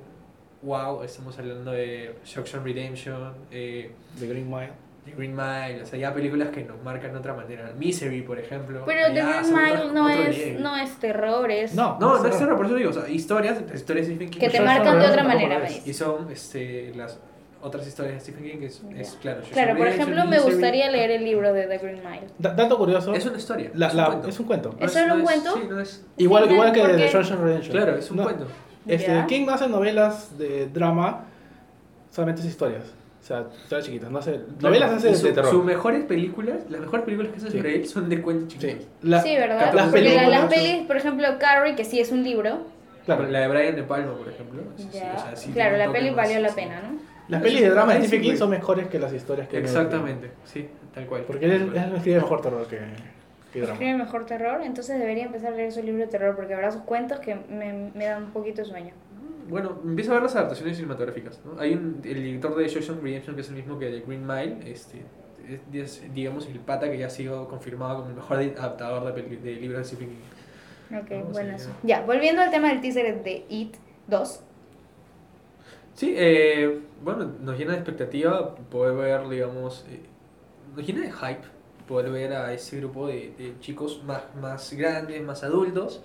wow, estamos hablando de Shawshank Redemption, eh, The Green Mile. The Green Mile, o sea, ya películas que nos marcan de otra manera. Misery, por ejemplo. Pero The ya Green Mile otro- no otro es, no es terror, es... No, No, no es terror. terror, por eso digo, o sea, historias, historias de Stephen King. Que te marcan de otra manera, ¿cómo me es? Y son este, las otras historias de Stephen King, que es, es claro. Claro, por ejemplo, me gustaría leer el libro de The Green Mile. Da- dato curioso. Es una historia. la- es, un cuento. es un cuento. No ¿Eso era un cuento? Sí, no es. Igual, igual que porque- The Shawshank Redemption. Claro, es un No, cuento. Este. King no hace novelas de drama, solamente es historias. O sea, historias chiquitas. No hace, novelas hace su- de terror. Sus mejores películas, las mejores películas que hace Sí. sobre él son de cuentos Sí, chiquitos. La- sí, ¿verdad? Las películas. las pelis, por ejemplo, Carrie, que sí es un libro. Claro, La de Brian De Palma, por ejemplo. sí, sí, Ya. o sea, sí claro, la peli más, valió la sí. pena, ¿no? las pelis de drama de sí, Stephen King son mejores que las historias que Exactamente, sí, tal cual. Porque él, él escribe mejor terror que, que drama. Escribe mejor terror, entonces debería empezar a leer su libro de terror porque habrá sus cuentos que me, me dan un poquito de sueño. Bueno, empieza a ver las adaptaciones cinematográficas. ¿no? Hay un, el director de Shawshank Redemption, que es el mismo que de Green Mile, este, es, digamos, el pata que ya ha sido confirmado como el mejor adaptador de, de libros de Stephen King. Ok, No, bueno. sí, Ya, volviendo al tema del teaser de It 2. Sí, eh, bueno, nos llena de expectativa poder ver, digamos, eh, nos llena de hype poder ver a ese grupo de, de chicos más, más grandes, más adultos,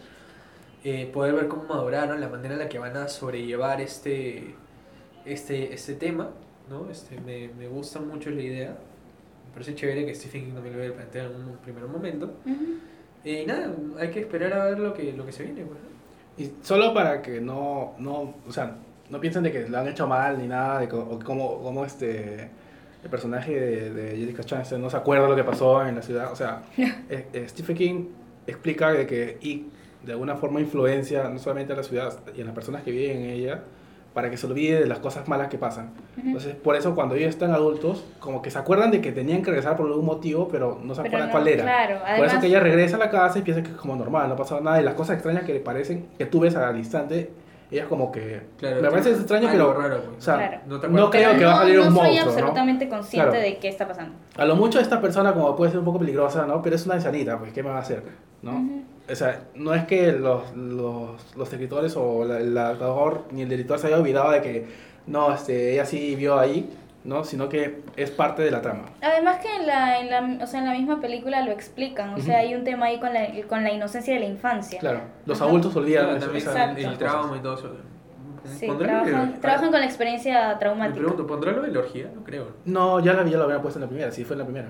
eh, poder ver cómo maduraron, la manera en la que van a sobrellevar este, este, este tema, ¿no? Este, me, me gusta mucho la idea, me parece chévere que Stephen King también lo hubiera planteado en un primer momento. Eh, Y nada, hay que esperar a ver lo que, lo que se viene, pues, ¿no? Y solo para que no, no, o sea, no piensen de que lo han hecho mal ni nada, de co- o cómo, cómo este, el personaje de, de Jessica Chastain no se acuerda lo que pasó en la ciudad. O sea, eh, eh, Stephen King explica de que y de alguna forma influencia no solamente a la ciudad y a las personas que viven en ella para que se olvide de las cosas malas que pasan. Ujú. Entonces, por eso cuando ellos están adultos, como que se acuerdan de que tenían que regresar por algún motivo, pero no se Pero acuerdan no, cuál era. Claro, Por además. eso que ella regresa a la casa y piensa que es como normal, no pasa nada. Y las cosas extrañas que le parecen, que tú ves al instante, ella es como que... Claro, me parece tiene extraño, pero... raro, pues. O sea, Claro. No te no creo pero que va a salir no, un no soy monstruo, ¿no? absolutamente consciente Claro. de qué está pasando. A lo mucho esta persona como puede ser un poco peligrosa, ¿no? Pero es una ancianita, pues, ¿qué me va a hacer? ¿no? Ujú. O sea, no es que los, los, los escritores o la- el adaptador ni el director se haya olvidado de que, no, este, ella sí vio ahí, ¿no? Sino que es parte de la trama. Además que en la, en la, o sea, en la misma película lo explican, o sea, Ujú. hay un tema ahí con la, con la inocencia de la infancia. Claro, los Ajá. adultos olvidan también esa- el, trauma cosas. y todo eso. Sí, ¿Pondrá lo de- trabajan, trabajan con la experiencia Me traumática. pregunto, ¿pondrá lo de la orgía? No creo. No, ya la, ya lo habían puesto en la primera, sí fue en la primera.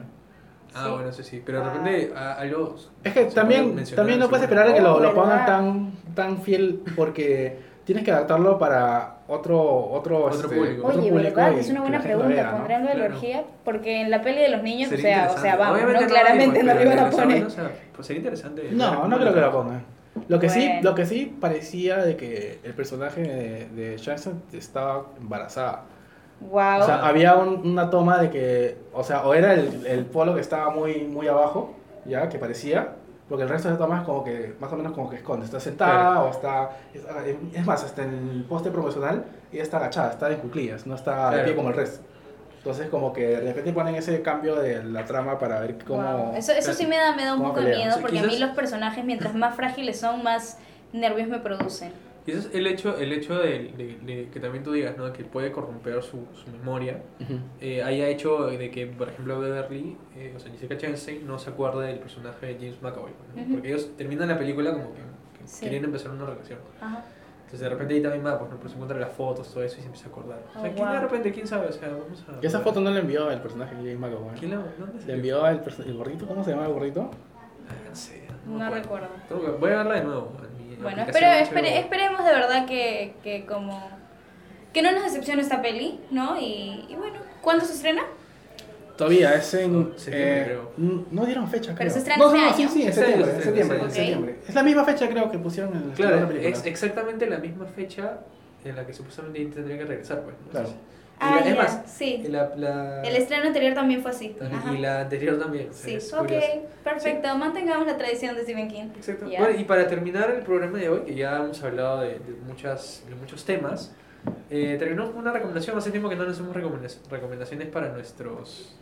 Ah, Sí. bueno, eso sí. Pero de Ah. repente a- algo. Es que se también, mencionar también no puedes esperar a que lo, Oh, lo pongan ¿verdad? tan, tan fiel porque tienes que adaptarlo para otro otro, Otro este, público. otro Oye, público ¿verdad? y Es una que buena la gente lo pregunta. vea, ¿no? ¿Pondrán lo de la Claro. orgía? Porque en la peli de los niños, o Sería sea, o interesante. sea, vamos, Obviamente ¿no? no, Claramente no lo iban a poner. vaina, o sea, pues sería interesante. No, no creo que lo pongan. Lo que sí, Bueno. lo que sí parecía de que el personaje de, de Jackson estaba embarazada. Wow. O sea, había un- una toma de que, o sea, o era el, el polo que estaba muy, muy abajo, ya, que parecía, Porque el resto de tomas como que, más o menos como que esconde. Está sentada o está... Es, es más, hasta en el poste promocional ella está agachada, está en cuclillas, no está de Claro. pie como el resto. Entonces como que de repente ponen ese cambio de la trama para ver cómo... Wow. Eso, eso sí me da, me da un ¿Cómo poco de pelean? miedo, Sí, porque a mí quizás- los personajes, mientras más frágiles son, más nervios me producen. Y eso es el hecho, el hecho de, de- de que también tú digas, ¿no? Que puede corromper su, su memoria. Ujú. Eh, haya hecho de que, por ejemplo, Beverly, eh, o sea, Jessica Chastain, no se acuerde del personaje de James McAvoy. ¿no? Ujú. Porque ellos terminan la película como que, que Sí. querían empezar una relación. Ajá. Entonces de repente ahí también va, pues no, pues se encuentra las fotos, todo eso y se empieza a acordar. O sea, Oh, ¿quién de wow. repente? ¿Quién sabe? O sea, vamos a... Y esa foto no la envió el personaje de James McAvoy. ¿Quién la, ¿Dónde se Le envió el, perso- el gordito, ¿cómo se llama el gordito? Ah, no sé, No acuerdo. recuerdo. Voy a verla de nuevo. Bueno, espero, espere- esperemos de verdad que, que como... Que no nos decepcione esta peli, ¿no? Y, y bueno, ¿cuándo se estrena? Todavía, es en... Eh, creo. no dieron fecha, Pero creo. se estrena no, este no, año. sí, sí, en Este septiembre, año, en este septiembre, en septiembre. Es la misma fecha creo que pusieron en la Claro, película. es exactamente la misma fecha en la que supuestamente tendría que regresar, pues. ¿no? Claro. Ah, la- es ya, más, sí. la, la- El estreno anterior también fue así. y- Ajá. y la anterior también. o sea, Sí, ok, curioso. perfecto. Mantengamos la tradición de Stephen King. Exacto. Bueno, y para terminar el programa de hoy, que ya hemos hablado de, de muchas, de muchos temas, eh, terminamos con una recomendación. Hace tiempo que no nos hacemos recomendac- recomendaciones para nuestros.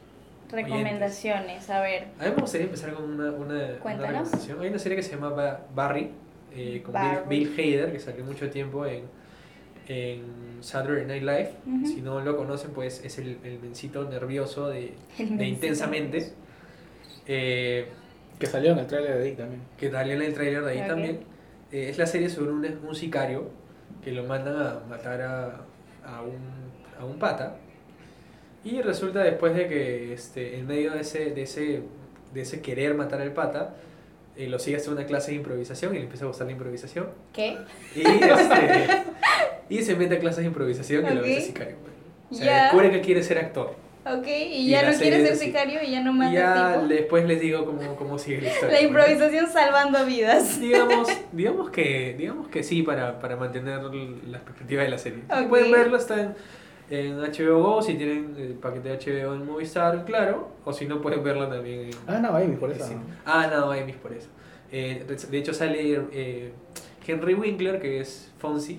Recomendaciones, a ver. A mí me gustaría empezar con una, una, una recomendación. Hay una serie que se llama Ba- Barry, eh, con Bill. Bill Hader, que salió mucho tiempo en, en Saturday Night Live. Si no lo conocen, pues es el, el mencito nervioso de, de Intensamente. Eh, Que salió en el trailer de Dick también. que salió en el trailer de ahí también. Eh, es la serie sobre un, un sicario que lo mandan a matar a, a, un, a un pata. Y resulta después de que este, en medio de ese, de ese, de ese querer matar al pata, eh, lo sigue hasta una clase de improvisación y le empieza a gustar la improvisación. ¿Qué? Y, este, y se mete a clases de improvisación y lo ese sicario. pues. O sea, descubre que quiere ser actor. Ok, y Y ya no quiere ser sicario y ya no mata ya tipo. después les digo cómo, cómo sigue la historia. La improvisación salvando vidas. digamos, digamos que digamos que sí para, para mantener la perspectiva de la serie. Ok. Pueden verlo, está en, en HBO Go, si tienen el paquete de HBO en Movistar, claro, o si no pueden verlo también en... Ah, no, Amy, por eso. Sí. Ah, no, Amy, por eso. Eh, de hecho sale eh, Henry Winkler, que es Fonzie,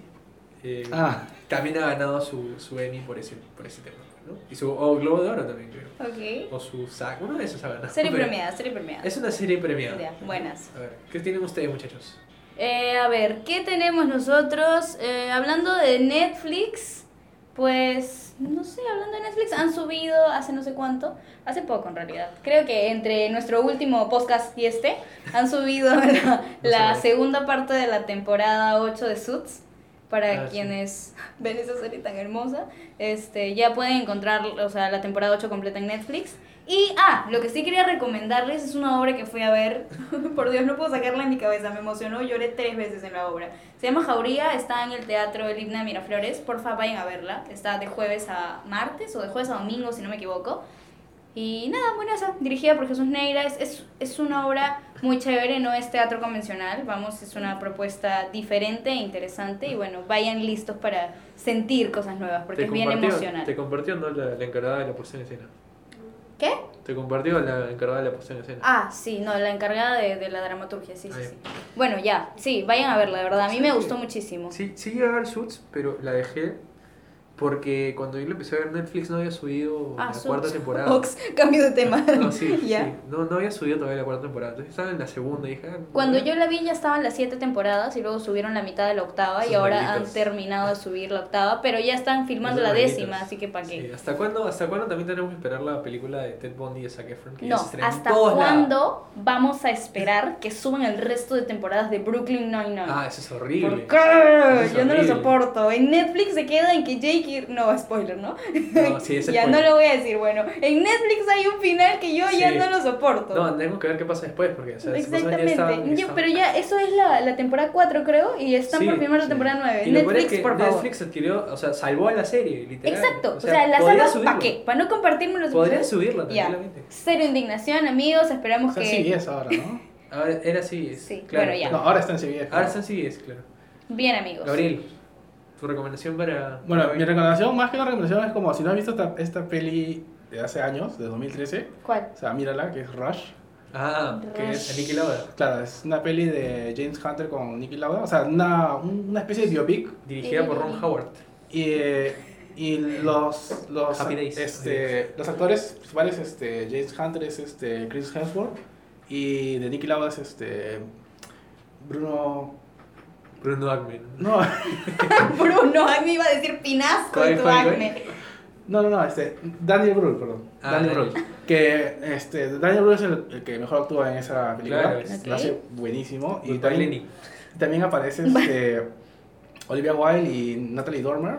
eh, Ah, también ha ganado su, su Emmy por ese, por ese tema, ¿no? Y su o Globo de Oro también, creo. O su SAG, uno de esos ha ganado. Serie Pero premiada, serie premiada. Es una serie premiada. Buenas. A ver, ¿qué tienen ustedes, muchachos? Eh, a ver, ¿qué tenemos nosotros? Eh, hablando de Netflix, pues, no sé, hablando de Netflix, han subido hace no sé cuánto, hace poco en realidad. Creo que entre nuestro último podcast y este, han subido la, la segunda parte de la temporada 8 de Suits. Para Ah, sí. quienes ven esa serie tan hermosa, este, ya pueden encontrar, o sea, la temporada 8 completa en Netflix. Y, ah, lo que sí quería recomendarles es una obra que fui a ver. Por Dios, no puedo sacarla en mi cabeza. Me emocionó, lloré tres veces en la obra. Se llama Jauría, está en el Teatro El Himna de Miraflores. Porfa, vayan a verla. Está de jueves a martes o de jueves a domingo, si no me equivoco. Y nada, bueno, esa, dirigida por Jesús Neira. Es, es, es una obra muy chévere, no es teatro convencional. Vamos, es una propuesta diferente e interesante. Y bueno, vayan listos para sentir cosas nuevas, porque Te es bien emocional. Te compartió ¿no? la, la encargada de la puesta en escena. ¿Qué? Te compartió la encargada de la puesta en escena. Ah, sí, no, la encargada de, de la dramaturgia, sí, sí, sí. Bueno, ya, sí, vayan a verla, de verdad. A mí Sí. me gustó muchísimo. Sí, sí llegué a ver Suits, pero la dejé porque cuando yo lo empecé a ver Netflix no había subido Ah, la cuarta temporada. Ox, cambio de tema. No, sí, Ya. sí. No, no había subido todavía la cuarta temporada. Entonces estaba en la segunda dije... ah, Cuando yo la vi ya estaban las siete temporadas y luego subieron la mitad de la octava y ahora malditos. han terminado de subir la octava, pero ya están filmando Esos la malditos. décima, así que para qué. Sí, ¿hasta cuándo, ¿Hasta cuándo también tenemos que esperar la película de Ted Bundy y Zac Efron? Que No, ¿hasta cuándo vamos a esperar que suban el resto de temporadas de Brooklyn Nine-Nine? Ah, eso es horrible. ¿Por qué? es Yo no lo soporto. En Netflix se queda en que Jake... No, spoiler, ¿no? No, sí, ese ya spoiler. no lo voy a decir. Bueno, en Netflix hay un final que yo ya Sí. no lo soporto. No, tenemos que ver qué pasa después, porque o sea, Exactamente. ya estaban- Yo- estaban- pero ya, eso es la, la temporada 4, creo, y están Sí, por filmar la sí. temporada 9. Y peor es Netflix, que por favor. Netflix adquirió, o sea, salvó a la serie, literal. Exacto. O sea, la podría salvas subirlo. ¿para qué? ¿Para no compartirme los Podría episodios? subirla Ya. tranquilamente. Cero indignación, amigos. o Esperamos sea, que. CBS ahora, ¿no? Ahora era así, es, Sí, claro. bueno, ya. No, ahora está en CBS. Ahora está en CBS, claro. Bien, amigos. Gabriel, tu recomendación para. Bueno, para mi recomendación, más que una recomendación, es como si no has visto esta, esta peli de hace años, de 2013, ¿Cuál? o sea, mírala, que es Rush. Ah, que es Niki Lauda. Claro, es una peli de James Hunter con Nicky Lauda, o sea, una, una especie de biopic. Dirigida por Ron Howard. Y, eh, y los, los, Happy Days. este, los actores principales, este, James Hunter es este, Chris Hemsworth y de Nicky Lauda es este, Bruno... Bruno Agnew. No, Bruno, a mí me iba a decir pinasco ¿Cuál, y tu acné. no, no, no, este, Daniel Brühl, perdón. Ah, Daniel. Brühl. Que este, Daniel Brühl es el, el que mejor actúa en esa película. Claro, es- Lo hace buenísimo. Y también, también aparece este, Olivia Wilde y Natalie Dormer.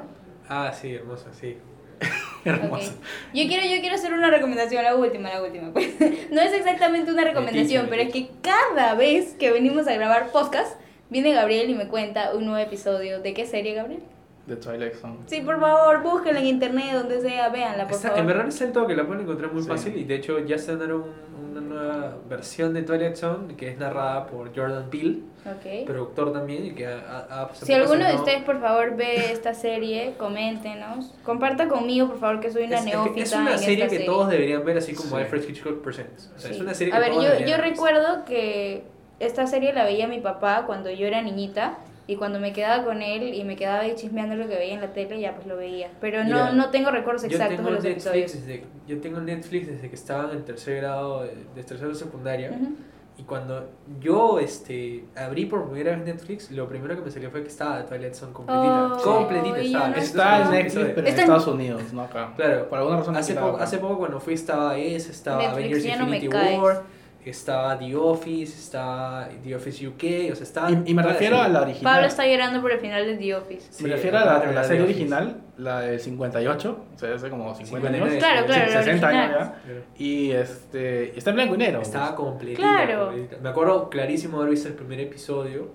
Ah, sí, hermosa, sí. Hermosa. Yo quiero, yo quiero hacer una recomendación, la última, la última. pues. No es exactamente una recomendación, pero es que cada vez que venimos a grabar podcast, viene Gabriel y me cuenta un nuevo episodio. ¿De qué serie, Gabriel? De Twilight Zone. Sí, por favor, búsquenla en internet, donde sea, véanla, por favor. en verdad es el todo que la pueden encontrar muy Sí. fácil y de hecho ya se ganaron una nueva versión de Twilight Zone que es narrada por Jordan Peele, Ok. productor también y que ha, ha- ha- hace Si alguno de ustedes, por favor, ve esta serie, coméntenos. Comparta conmigo, por favor, que soy una es, es que neófita es una en serie esta que serie. todos deberían ver así como Sí. Alfred Hitchcock Presents. O sea, es una serie que A ver, todos yo, yo recuerdo que esta serie la veía mi papá cuando yo era niñita y cuando me quedaba con él y me quedaba ahí chismeando lo que veía en la tele, ya pues lo veía. Pero no, Mira, no tengo recuerdos exactos tengo de los Netflix episodios. desde, yo tengo Netflix desde que estaba en el tercer grado de, de tercero de secundaria Ujú. y cuando yo este abrí por primera vez Netflix lo primero que me salió fue que estaba Twilight Zone completita Oh, completita y estaba no Está en. Netflix, pero en Está Estados Unidos, no acá. Claro. Por alguna razón hace poco, acá. hace poco cuando fui estaba ese, estaba Netflix Avengers ya no Infinity caes. Estaba The Office, estaba The Office UK, o sea, estaba... Y, y me refiero a la original. Pablo está llorando por el final de The Office. Sí, me refiero a la, la de serie The Office. original, la del 58, o sea, hace como 50 59. años. Claro, claro, Sí, la 60 años original. ya. Y este, está en blanco y negro. pues. Estaba completita, Claro. completita. Me acuerdo clarísimo haber visto el primer episodio,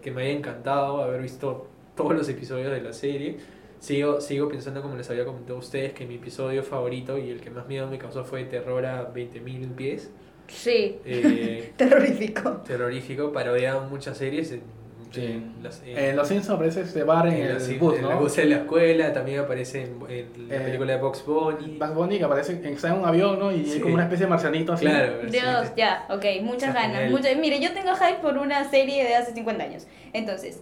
que me había encantado haber visto todos los episodios de la serie. Sigo, sigo pensando, como les había comentado a ustedes, que mi episodio favorito y el que más miedo me causó fue Terror a 20.000 pies. Sí. Eh, Terrorífico. terrorífico, parodiaban muchas series. En, Sí. en las, en- En Los Simpsons aparece este bar en, en el las- en bus, el ¿no? bus de la escuela, también aparece en, en la Eh, película de Box Bunny. Bugs Bunny que aparece, en- está en un avión, ¿no? Y Sí. hay como una especie de marcianito así. Claro, Dios, sí. ya, ok, muchas Está ganas. muchas- Mire, yo tengo hype por una serie de hace 50 años. Entonces,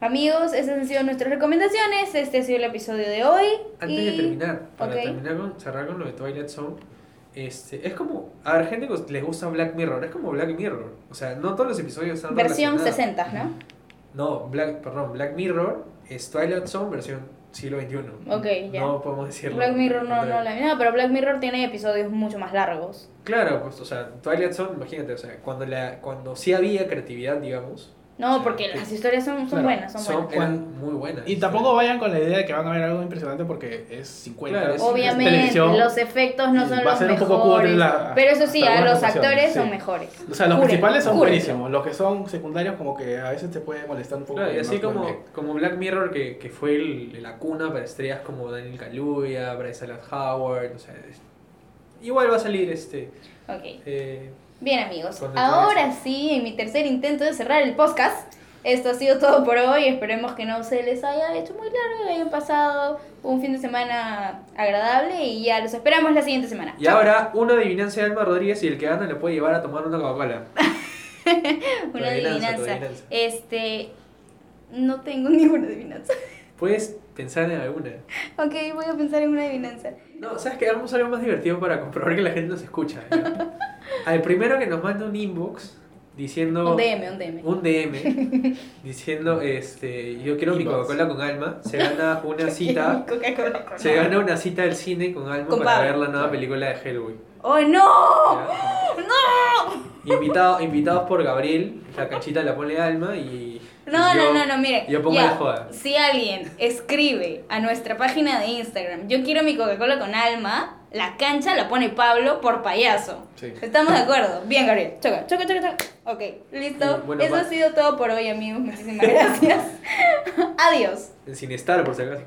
amigos, esas han sido nuestras recomendaciones. Este ha sido el episodio de hoy. Antes y- de terminar, para ok. terminar con, cerrar con lo de Twilight Zone, este, es como, a ver, gente que les gusta Black Mirror, es como Black Mirror, o sea, no todos los episodios están Versión relacionados. 60, ¿no? No, Black, perdón, Black Mirror es Twilight Zone versión siglo XXI. Ok, ya. No podemos decirlo. Black Mirror no, no, la no, pero Black Mirror tiene episodios mucho más largos. Claro, pues, o sea, Twilight Zone, imagínate, o sea, cuando, la, cuando sí había creatividad, digamos, No, Sí. porque las historias son, son Claro, buenas, son, son, buenas. eran muy buenas. Y tampoco vayan con la idea de que van a ver algo impresionante porque es 50. Claro, es- Obviamente, televisión. los efectos no son va a los ser un poco mejores. cutre la- pero eso sí, a los actores sí. son mejores. O sea, los principales son buenísimos. Los que son secundarios como que a veces te puede molestar un poco. Claro, y así no como, bien. como Black Mirror, que, que fue el- la cuna para estrellas como Daniel Kaluuya, Bryce Dallas Howard, o sea, es- igual va a salir este... Ok. eh, Bien amigos, ahora sí, en mi tercer intento de cerrar el podcast, esto ha sido todo por hoy, esperemos que no se les haya hecho muy largo, que hayan pasado un fin de semana agradable y ya los esperamos la siguiente semana. y ahora, una adivinanza de Alma Rodríguez y el que gana le puede llevar a tomar una Coca-Cola. Una adivinanza. Este, no tengo ninguna adivinanza. Puedes pensar en alguna. ok, voy a pensar en una adivinanza. No, ¿sabes qué? Hagamos algo más divertido para comprobar que la gente nos escucha. ¿ya? Al primero que nos manda un inbox diciendo... Un DM, un DM. un DM diciendo, este, yo quiero mi. Coca-Cola con Alma, se gana una cita, Coca-Cola con se gana una cita al cine con Alma Con para Pablo. ver la nueva película de Hellboy. ¡Oh, no! ¿ya? ¡No! Invitado, invitados por Gabriel, la canchita la pone Alma y... No, yo- no, no, no, mire. Yo pongo ya, la joda. Si alguien escribe a nuestra página de Instagram, yo quiero mi Coca-Cola con alma, la cancha la pone Pablo por payaso. Sí. ¿Estamos de acuerdo? Bien, Gabriel. Choca, choca, choca, choca. Ok, listo. Bueno, Eso va- ha sido todo por hoy, amigos. Muchísimas gracias. Adiós. En Cinestar, por si acaso.